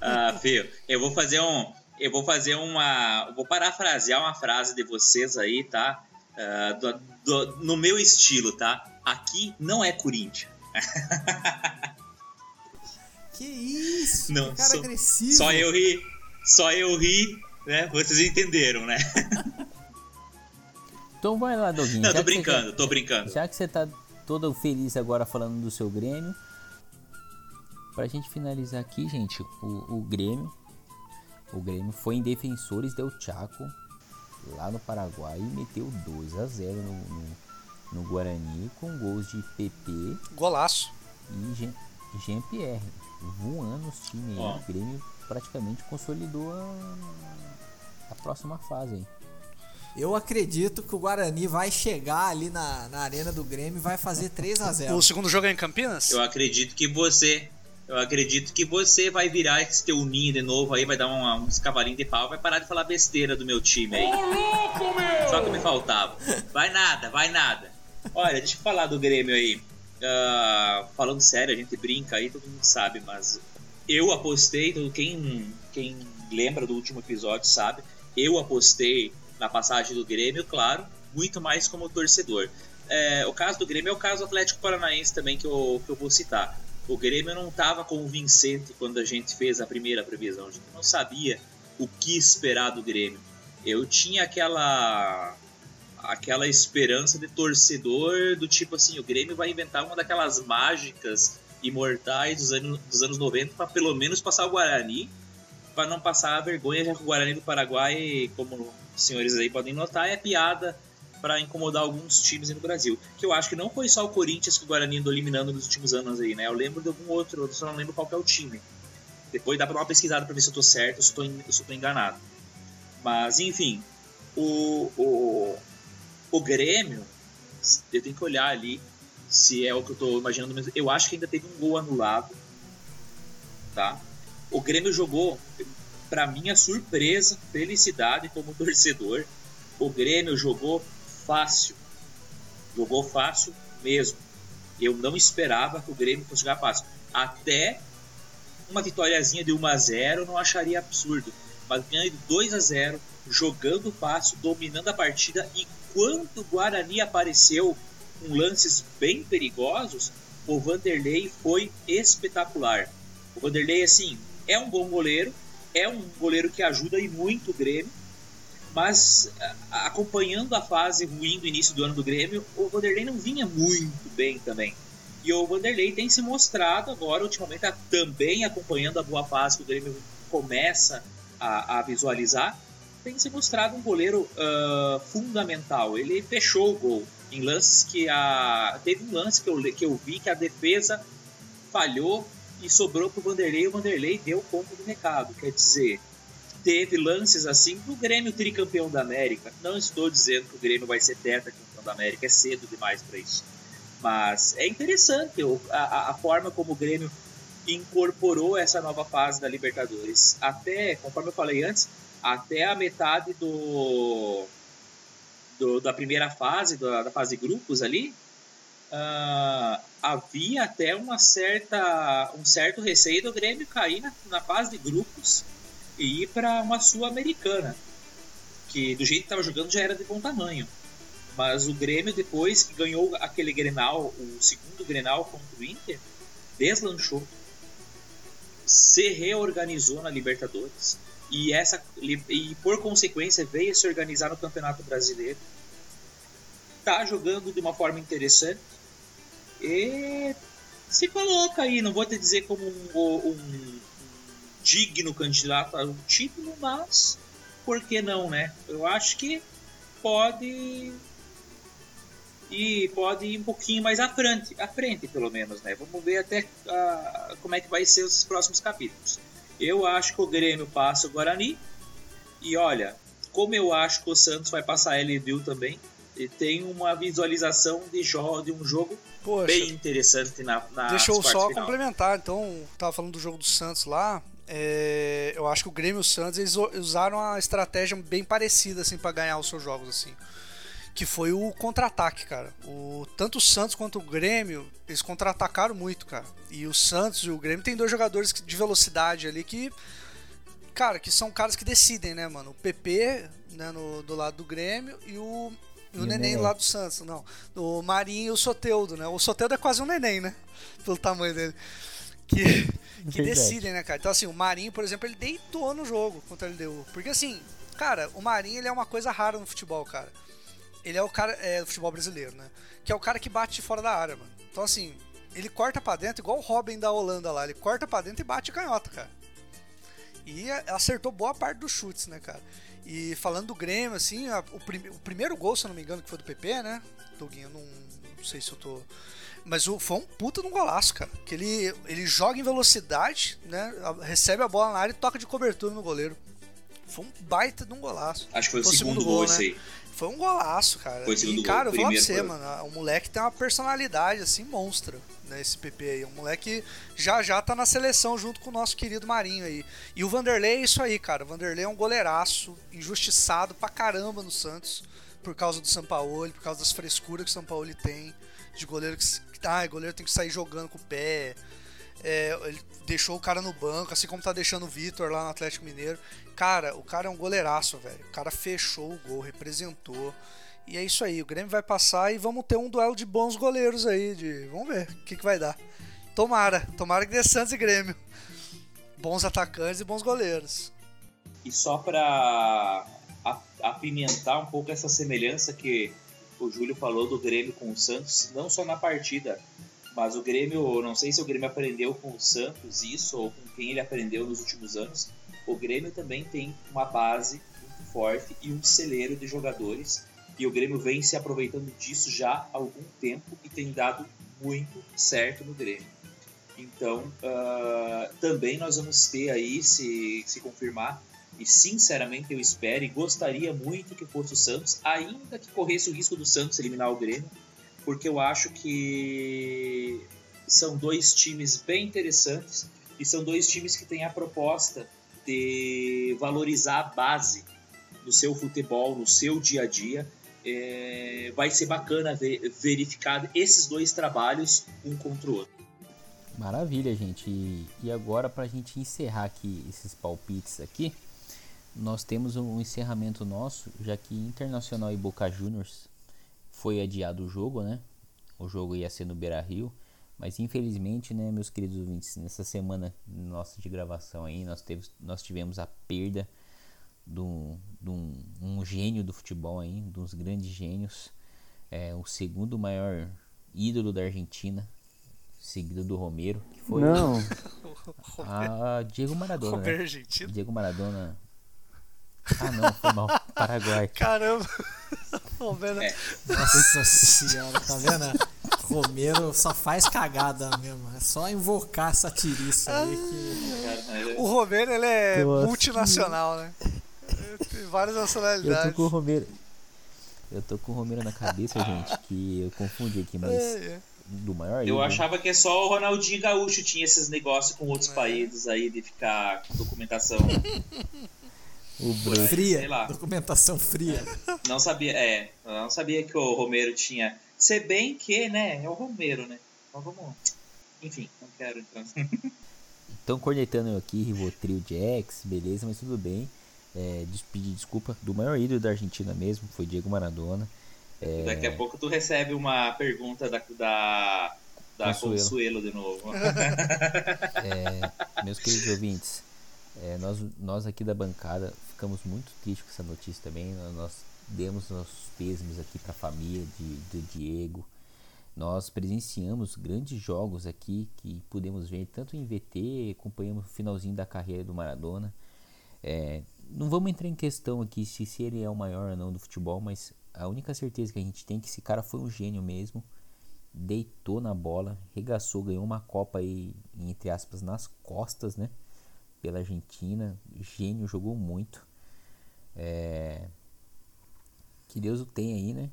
Ah, Fio, eu vou fazer um. Eu vou fazer uma. Vou parafrasear uma frase de vocês aí, tá? Uh, do, do, no meu estilo, tá? Aqui não é Corinthians. que isso? Não, que cara só, agressivo. Só eu ri. Só eu ri, né? Vocês entenderam, né? então vai lá, Doguinho. Não, tô brincando, tô brincando. Já que você tá todo feliz agora falando do seu Grêmio, Pra gente finalizar aqui, gente, o, o Grêmio. O Grêmio foi em Defensores del Chaco, lá no Paraguai, e meteu 2 a 0 no, no, no Guarani, com gols de PP. Golaço. E Jean-Pierre. Voando os times aí. O Grêmio praticamente consolidou a, a próxima fase aí. Eu acredito que o Guarani vai chegar ali na, na arena do Grêmio e vai fazer 3 a 0 O segundo jogo é em Campinas? Eu acredito que você eu acredito que você vai virar esse teu ninho de novo aí, vai dar uma, uns cavalinhos de pau, vai parar de falar besteira do meu time aí. Ô, louco, meu! Só que me faltava. Vai nada, vai nada. Olha, deixa eu falar do Grêmio aí. Uh, falando sério, a gente brinca aí, todo mundo sabe, mas eu apostei, quem, quem lembra do último episódio sabe, eu apostei na passagem do Grêmio, claro, muito mais como torcedor. É, o caso do Grêmio é o caso do Atlético Paranaense também que eu, que eu vou citar o Grêmio não estava convincente quando a gente fez a primeira previsão. A gente não sabia o que esperar do Grêmio. Eu tinha aquela aquela esperança de torcedor do tipo assim, o Grêmio vai inventar uma daquelas mágicas imortais dos anos, dos anos 90 para pelo menos passar o Guarani, para não passar a vergonha, já que o Guarani do Paraguai, como os senhores aí podem notar, é piada para incomodar alguns times no Brasil. Que eu acho que não foi só o Corinthians que o Guarani andou eliminando nos últimos anos aí, né? Eu lembro de algum outro, eu só não lembro qual é o time. Depois dá pra dar uma pesquisada pra ver se eu tô certo ou se eu tô enganado. Mas, enfim, o, o, o Grêmio, eu tenho que olhar ali se é o que eu tô imaginando mesmo. Eu acho que ainda teve um gol anulado, tá? O Grêmio jogou, para minha surpresa, felicidade como torcedor, o Grêmio jogou fácil. Jogou fácil mesmo. Eu não esperava que o Grêmio fosse jogar fácil. Até uma vitóriazinha de 1 a 0 não acharia absurdo. Mas ganhando de 2 a 0 jogando fácil, dominando a partida. E quando o Guarani apareceu com lances bem perigosos, o Vanderlei foi espetacular. O Vanderlei, assim, é um bom goleiro, é um goleiro que ajuda e muito o Grêmio, Mas acompanhando a fase ruim do início do ano do Grêmio, o Vanderlei não vinha muito bem também. E o Vanderlei tem se mostrado agora, ultimamente, também acompanhando a boa fase que o Grêmio começa a, a visualizar, tem se mostrado um goleiro uh, fundamental. Ele fechou o gol em lances que a. Teve um lance que eu, que eu vi que a defesa falhou e sobrou para o Vanderlei o Vanderlei deu conta do recado. Quer dizer, teve lances assim do Grêmio tricampeão da América. Não estou dizendo que o Grêmio vai ser tetracampeão da América, é cedo demais para isso. Mas é interessante a, a, forma como o Grêmio incorporou essa nova fase da Libertadores. Até, conforme eu falei antes, até a metade do, do da primeira fase, da, da fase grupos ali, uh, havia até uma certa, um certo receio do Grêmio cair na, na fase de grupos e ir para uma Sul-Americana, que do jeito que estava jogando já era de bom tamanho. Mas o Grêmio, depois que ganhou aquele Grenal, o segundo Grenal contra o Inter, deslanchou, se reorganizou na Libertadores e essa e por consequência veio se organizar no Campeonato Brasileiro. Tá jogando de uma forma interessante e se coloca aí, não vou te dizer como um, um digno candidato a um título, mas por que não, né? Eu acho que pode e pode ir um pouquinho mais à frente, à frente pelo menos, né? Vamos ver até uh, como é que vai ser os próximos capítulos. Eu acho que o Grêmio passa o Guarani. E olha, como eu acho que o Santos vai passar a LDU também, e tem uma visualização de, jogo, de um jogo Poxa, bem interessante na, na Deixa eu só final. complementar, então, tava falando do jogo do Santos lá, é, eu acho que o Grêmio e o Santos eles usaram uma estratégia bem parecida assim para ganhar os seus jogos assim que foi o contra-ataque, cara. O, tanto o Santos quanto o Grêmio, eles contra-atacaram muito, cara. E o Santos e o Grêmio tem dois jogadores de velocidade ali que, cara, que são caras que decidem, né, mano? O PP, né, no, do lado do Grêmio e o, e o, e Neném do lado do Santos, não. O Marinho e o Soteudo, né? O Soteudo é quase um Neném, né? Pelo tamanho dele. Que, que decidem, né, cara? Então, assim, o Marinho, por exemplo, ele deitou no jogo contra a LDU. Porque, assim, cara, o Marinho ele é uma coisa rara no futebol, cara ele é o cara é, do futebol brasileiro, né? Que é o cara que bate de fora da área, mano. Então, assim, ele corta para dentro, igual o Robin da Holanda lá. Ele corta para dentro e bate canhota, cara. E acertou boa parte dos chutes, né, cara? E falando do Grêmio, assim, a, o, prim, o, primeiro gol, se eu não me engano, que foi do PP, né? Doguinho, não, não sei se eu tô. Mas o, foi um puta de um golaço, cara. Que ele, ele joga em velocidade, né? Recebe a bola na área e toca de cobertura no goleiro. Foi um baita de um golaço. Acho que foi, foi o segundo, segundo gol, gol né? aí. Foi um golaço, cara. Foi e, cara, eu vou pra você, mano. O moleque tem uma personalidade, assim, monstra, né? Esse PP aí. O moleque já já tá na seleção junto com o nosso querido Marinho aí. E o Vanderlei é isso aí, cara. O Vanderlei é um goleiraço, injustiçado pra caramba no Santos. Por causa do Sampaoli, por causa das frescuras que o Sampaoli tem. De goleiro que. Ah, goleiro tem que sair jogando com o pé. É, ele deixou o cara no banco, assim como tá deixando o Vitor lá no Atlético Mineiro. Cara, o cara é um goleiraço, velho. O cara fechou o gol, representou. E é isso aí, o Grêmio vai passar e vamos ter um duelo de bons goleiros aí. De... Vamos ver o que, que vai dar. Tomara, tomara que dê Santos e Grêmio. Bons atacantes e bons goleiros. E só para apimentar um pouco essa semelhança que o Júlio falou do Grêmio com o Santos, não só na partida, mas o Grêmio, não sei se o Grêmio aprendeu com o Santos isso ou com quem ele aprendeu nos últimos anos. O Grêmio também tem uma base muito forte e um celeiro de jogadores. E o Grêmio vem se aproveitando disso já há algum tempo e tem dado muito certo no Grêmio. Então, uh, também nós vamos ter aí, se, se confirmar, e sinceramente eu espero e gostaria muito que fosse o Santos, ainda que corresse o risco do Santos eliminar o Grêmio, porque eu acho que são dois times bem interessantes e são dois times que têm a proposta valorizar a base no seu futebol, no seu dia a dia. É, vai ser bacana ver, verificar esses dois trabalhos um contra o outro. Maravilha, gente. E agora, para a gente encerrar aqui esses palpites aqui, nós temos um encerramento nosso, já que Internacional e Boca Juniors foi adiado o jogo, né? O jogo ia ser no Beira Rio. Mas infelizmente, né, meus queridos ouvintes, nessa semana nossa de gravação aí, nós, teve, nós tivemos a perda de um, de um, um gênio do futebol aí, um dos grandes gênios, é o segundo maior ídolo da Argentina, seguido do Romero, que foi Não. a Diego Maradona. Romero né? argentino. Diego Maradona. Ah não, foi mal. Paraguai. Caramba! Romero. É. Nossa senhora, tá vendo? Romero só faz cagada mesmo. É só invocar essa tiriça aí que. O Romero ele é Nossa. multinacional, né? Tem várias Eu tô nacionalidades. com o Romero. Eu tô com o Romero na cabeça, gente, que eu confundi aqui, mas É, é. do maior Eu ídolo. achava que só o Ronaldinho Gaúcho tinha esses negócios com outros É. países aí de ficar com documentação. O Bruno. Fria. Sei lá. Documentação fria. Não sabia, é, eu não sabia que o Romero tinha. Se bem que, né, é o Romero, né? Então vamos. Enfim, não quero entrar. Estão cornetando eu aqui, Rivotril Jax, beleza, mas tudo bem. É, pedir desculpa do maior ídolo da Argentina mesmo, foi Diego Maradona. É, Daqui a pouco tu recebe uma pergunta da, da, da Consuelo. Consuelo de novo. É, meus queridos ouvintes, é, nós, nós aqui da bancada ficamos muito tristes com essa notícia também. Nós demos nossos pêsames aqui para a família de, do Diego. Nós presenciamos grandes jogos aqui que pudemos ver tanto em VT, acompanhamos o finalzinho da carreira do Maradona. É, não vamos entrar em questão aqui se, se ele é o maior ou não do futebol, mas a única certeza que a gente tem é que esse cara foi um gênio mesmo. Deitou na bola, regaçou, ganhou uma Copa aí, entre aspas, nas costas, né? Pela Argentina. Gênio, jogou muito. É, Que Deus o tenha aí, né?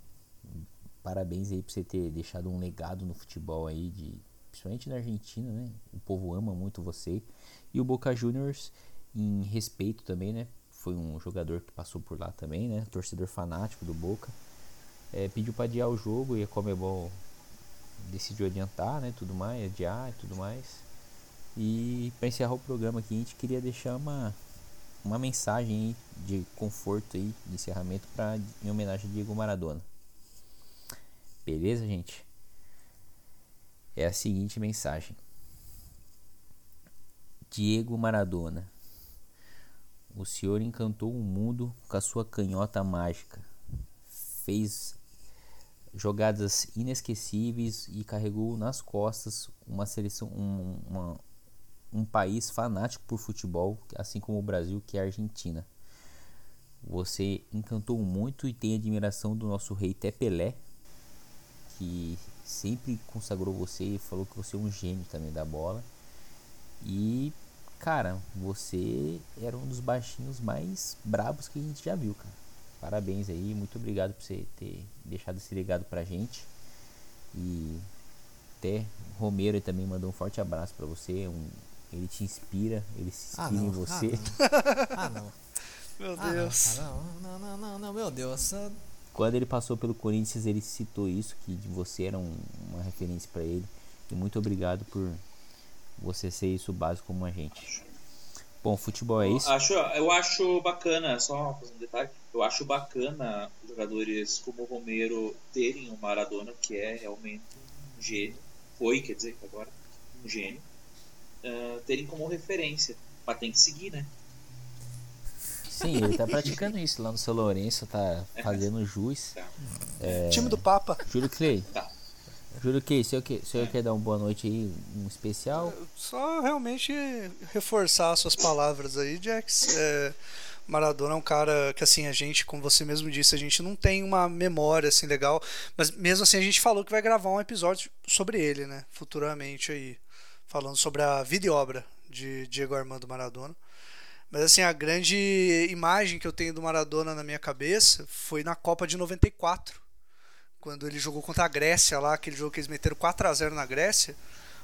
Parabéns aí por você ter deixado um legado no futebol aí, de, principalmente na Argentina, né? O povo ama muito você. E o Boca Juniors, em respeito também, né? Foi um jogador que passou por lá também, né? Torcedor fanático do Boca. É, pediu para adiar o jogo e a Comebol decidiu adiantar, né? Tudo mais, adiar e tudo mais. E para encerrar o programa aqui, a gente queria deixar uma, uma mensagem de conforto aí, de encerramento para em homenagem a Diego Maradona. Beleza, gente? É a seguinte mensagem. Diego Maradona. O senhor encantou o mundo com a sua canhota mágica. Fez jogadas inesquecíveis e carregou nas costas uma seleção, um, uma- um país fanático por futebol, assim como o Brasil, que é a Argentina. Você encantou muito e tem admiração do nosso rei Té Pelé, que sempre consagrou você e falou que você é um gênio também da bola. E, cara, você era um dos baixinhos mais brabos que a gente já viu, cara. Parabéns aí, muito obrigado por você ter deixado esse legado pra gente. E até Romero também mandou um forte abraço pra você. Um, ele te inspira, ele se Ah, inspira não. em você. Ah, não. Meu Ah, não, Deus. cara, não, não, não, não, não, meu Deus. ah, Quando ele passou pelo Corinthians, ele citou isso, que você era um- uma referência pra ele. E muito obrigado por você ser isso básico como a gente. Bom, futebol é isso. Acho, eu acho bacana, só fazer um detalhe, eu acho bacana jogadores como o Romero terem o Maradona, que é realmente um gênio, foi, quer dizer, agora, um gênio, ah, terem como referência. Mas tem que seguir, né? Sim, ele tá praticando isso lá no São Lourenço, tá fazendo jus. Tá. Time do Papa. Júlio Clay. Tá. Júlio Clay, o senhor, quer, o senhor quer dar uma boa noite aí, um especial? Só realmente reforçar suas palavras aí, Jax. É, Maradona é um cara que, assim, a gente, como você mesmo disse, a gente não tem uma memória, assim, legal. Mas mesmo assim, a gente falou que vai gravar um episódio sobre ele, né? Futuramente aí. Falando sobre a vida e obra de Diego Armando Maradona. Mas, assim, a grande imagem que eu tenho do Maradona na minha cabeça foi na Copa de 94. Quando ele jogou contra a Grécia lá, aquele jogo que eles meteram 4 a 0 na Grécia.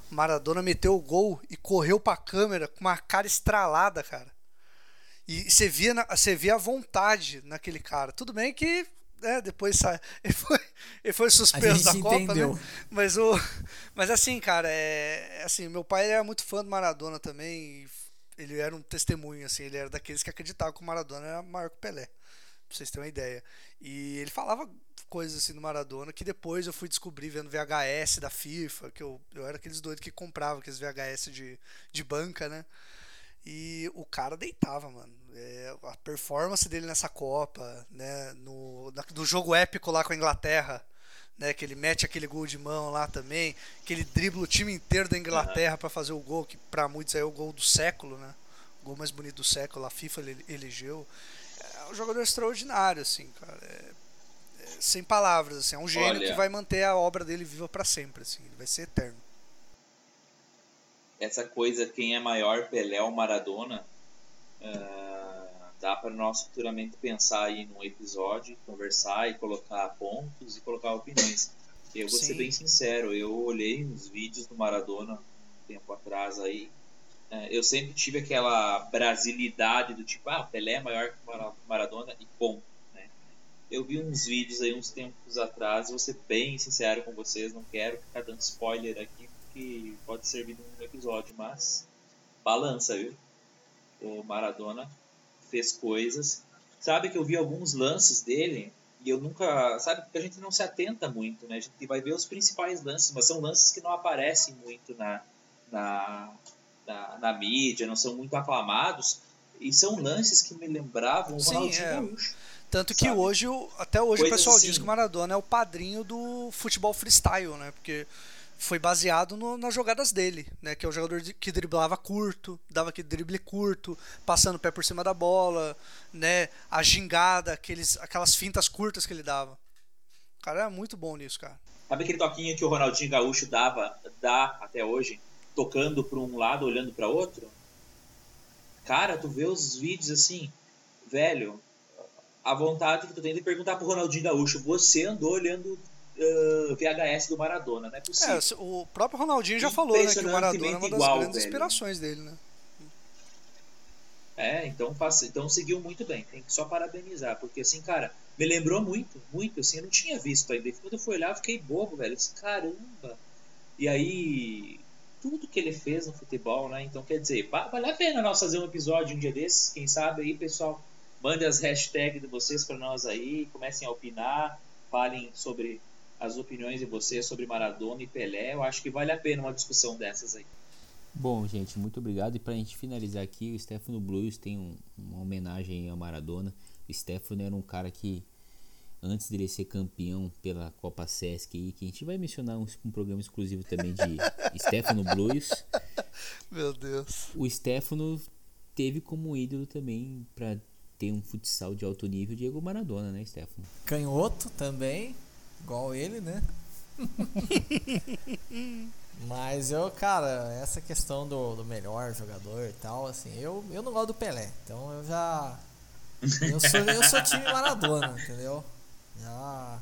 Maradona meteu o gol e correu pra câmera com uma cara estralada, cara. E você via, você via a vontade naquele cara. Tudo bem que né, depois sai, ele, foi, ele foi suspenso da Copa, entendeu. né? Mas, o, mas assim, cara, é, assim, meu pai era muito fã do Maradona também. Ele era um testemunho, assim, ele era daqueles que acreditavam que o Maradona era maior que o Pelé. Pra vocês terem uma ideia. E ele falava coisas assim do Maradona que depois eu fui descobrir vendo VHS da FIFA, que eu, eu era aqueles doidos que compravam aqueles VHS de, de banca, né? E o cara deitava, mano. É, a performance dele nessa Copa, né, no, no jogo épico lá com a Inglaterra, né, que ele mete aquele gol de mão lá também, que ele dribla o time inteiro da Inglaterra uhum. para fazer o gol, que para muitos é o gol do século, né? O gol mais bonito do século, a FIFA elegeu. É um jogador extraordinário, assim, cara. É, é, sem palavras, assim, é um gênio Olha, que vai manter a obra dele viva para sempre, assim, ele vai ser eterno. Essa coisa, quem é maior, Pelé ou Maradona, uh, dá para nós futuramente pensar aí num episódio, conversar e colocar pontos e colocar opiniões. Eu vou Sim. ser bem sincero, eu olhei uns vídeos do Maradona um tempo atrás aí. É, eu sempre tive aquela brasilidade do tipo, ah, Pelé é maior que Maradona e ponto. Né? Eu vi uns vídeos aí uns tempos atrás, vou ser bem sincero com vocês, não quero ficar dando spoiler aqui, porque pode servir num episódio, mas balança, viu? O Maradona fez coisas. Sabe que eu vi alguns lances dele e eu nunca. Sabe que a gente não se atenta muito, né? A gente vai ver os principais lances, mas são lances que não aparecem muito na, na, na, na mídia, não são muito aclamados. E são lances que me lembravam o Ronaldinho é. Gaúcho. Tanto que sabe? hoje, até hoje Coisa o pessoal assim. diz que o Maradona é o padrinho do futebol freestyle, né? Porque foi baseado no, nas jogadas dele, né? Que é o jogador que driblava curto, dava aquele drible curto, passando o pé por cima da bola, né? A gingada, aqueles, aquelas fintas curtas que ele dava. O cara era muito bom nisso, cara. Sabe aquele toquinho que o Ronaldinho Gaúcho dava, dá até hoje, tocando para um lado, olhando para outro? Cara, tu vê os vídeos assim, velho, a vontade que tu tem de perguntar pro Ronaldinho Gaúcho, você andou olhando uh, VHS do Maradona, não é possível. É, o próprio Ronaldinho já falou né, que o Maradona é uma das igual, grandes velho. inspirações dele, né? É, então, então seguiu muito bem. Tem que só parabenizar, porque assim, cara, me lembrou muito, muito, assim, eu não tinha visto ainda. Quando eu fui olhar, eu fiquei bobo, velho. disse, caramba! E aí, tudo que ele fez no futebol, né? Então, quer dizer, vale a pena nós fazer um episódio um dia desses, quem sabe aí, pessoal, mande as hashtags de vocês para nós aí, comecem a opinar, falem sobre as opiniões de vocês sobre Maradona e Pelé. Eu acho que vale a pena uma discussão dessas aí. Bom, gente, muito obrigado. E para a gente finalizar aqui, o Stefano Blues tem um, uma homenagem ao Maradona. O Stefano era um cara que, antes dele ser campeão pela Copa Sesc, aí, que a gente vai mencionar um, um programa exclusivo também de Stefano Blues. Meu Deus. O Stefano teve como ídolo também para ter um futsal de alto nível Diego Maradona, né, Stefano? Canhoto também. Igual ele, né? Mas eu, cara, essa questão do, do melhor jogador e tal, assim, eu, eu não gosto do Pelé. Então eu já. Eu sou, eu sou time Maradona, entendeu? Já.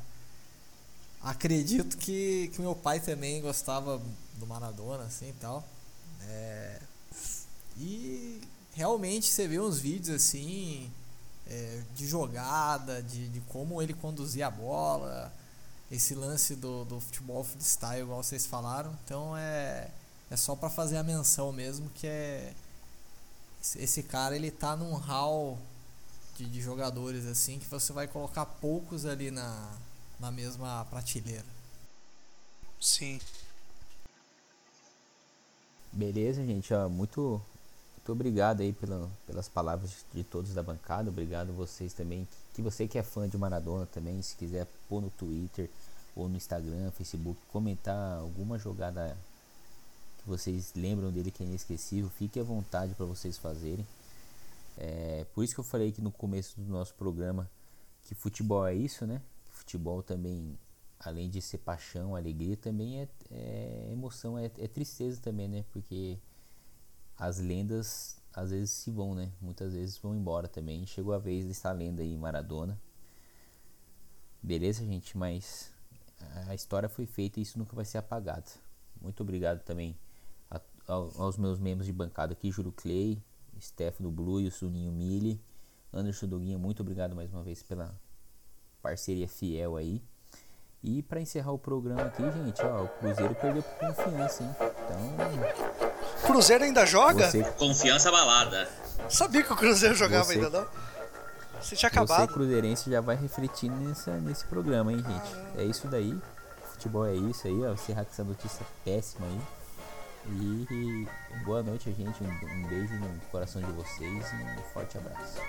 Acredito que, que meu pai também gostava do Maradona, assim e tal. É, e realmente você vê uns vídeos assim. É, de jogada, de, de como ele conduzia a bola, esse lance do, do futebol freestyle, igual vocês falaram. Então é, é só para fazer a menção mesmo que é esse cara ele tá num hall de, de jogadores assim que você vai colocar poucos ali na, na mesma prateleira. Sim. Beleza, gente. Ó, muito, muito obrigado aí pela, pelas palavras de todos da bancada. Obrigado vocês também que você que é fã de Maradona também, se quiser pôr no Twitter ou no Instagram, Facebook, comentar alguma jogada que vocês lembram dele que é inesquecível, fique à vontade para vocês fazerem. É, por isso que eu falei que no começo do nosso programa que futebol é isso, né? Futebol também, além de ser paixão, alegria, também é, é emoção, é, é tristeza também, né? Porque as lendas às vezes se vão, né? Muitas vezes vão embora também. Chegou a vez dessa lenda aí, Maradona. Beleza, gente? Mas a história foi feita e isso nunca vai ser apagado. Muito obrigado também a, aos meus membros de bancada aqui, Júlio Clay, Stefano Blue e o Suninho Mille. Anderson Doguinha, muito obrigado mais uma vez pela parceria fiel aí. E para encerrar o programa aqui, gente, ó, o Cruzeiro perdeu por confiança, hein? Então, Cruzeiro ainda joga? Você... Confiança balada. Sabia que o Cruzeiro jogava você... ainda não? Você tinha acabado. Você, Cruzeirense, já vai refletir nessa, nesse programa, hein, gente? É isso daí. Futebol é isso aí, ó. Encerrar com essa notícia péssima aí. E boa noite, gente. Um, beijo no coração de vocês e um forte abraço.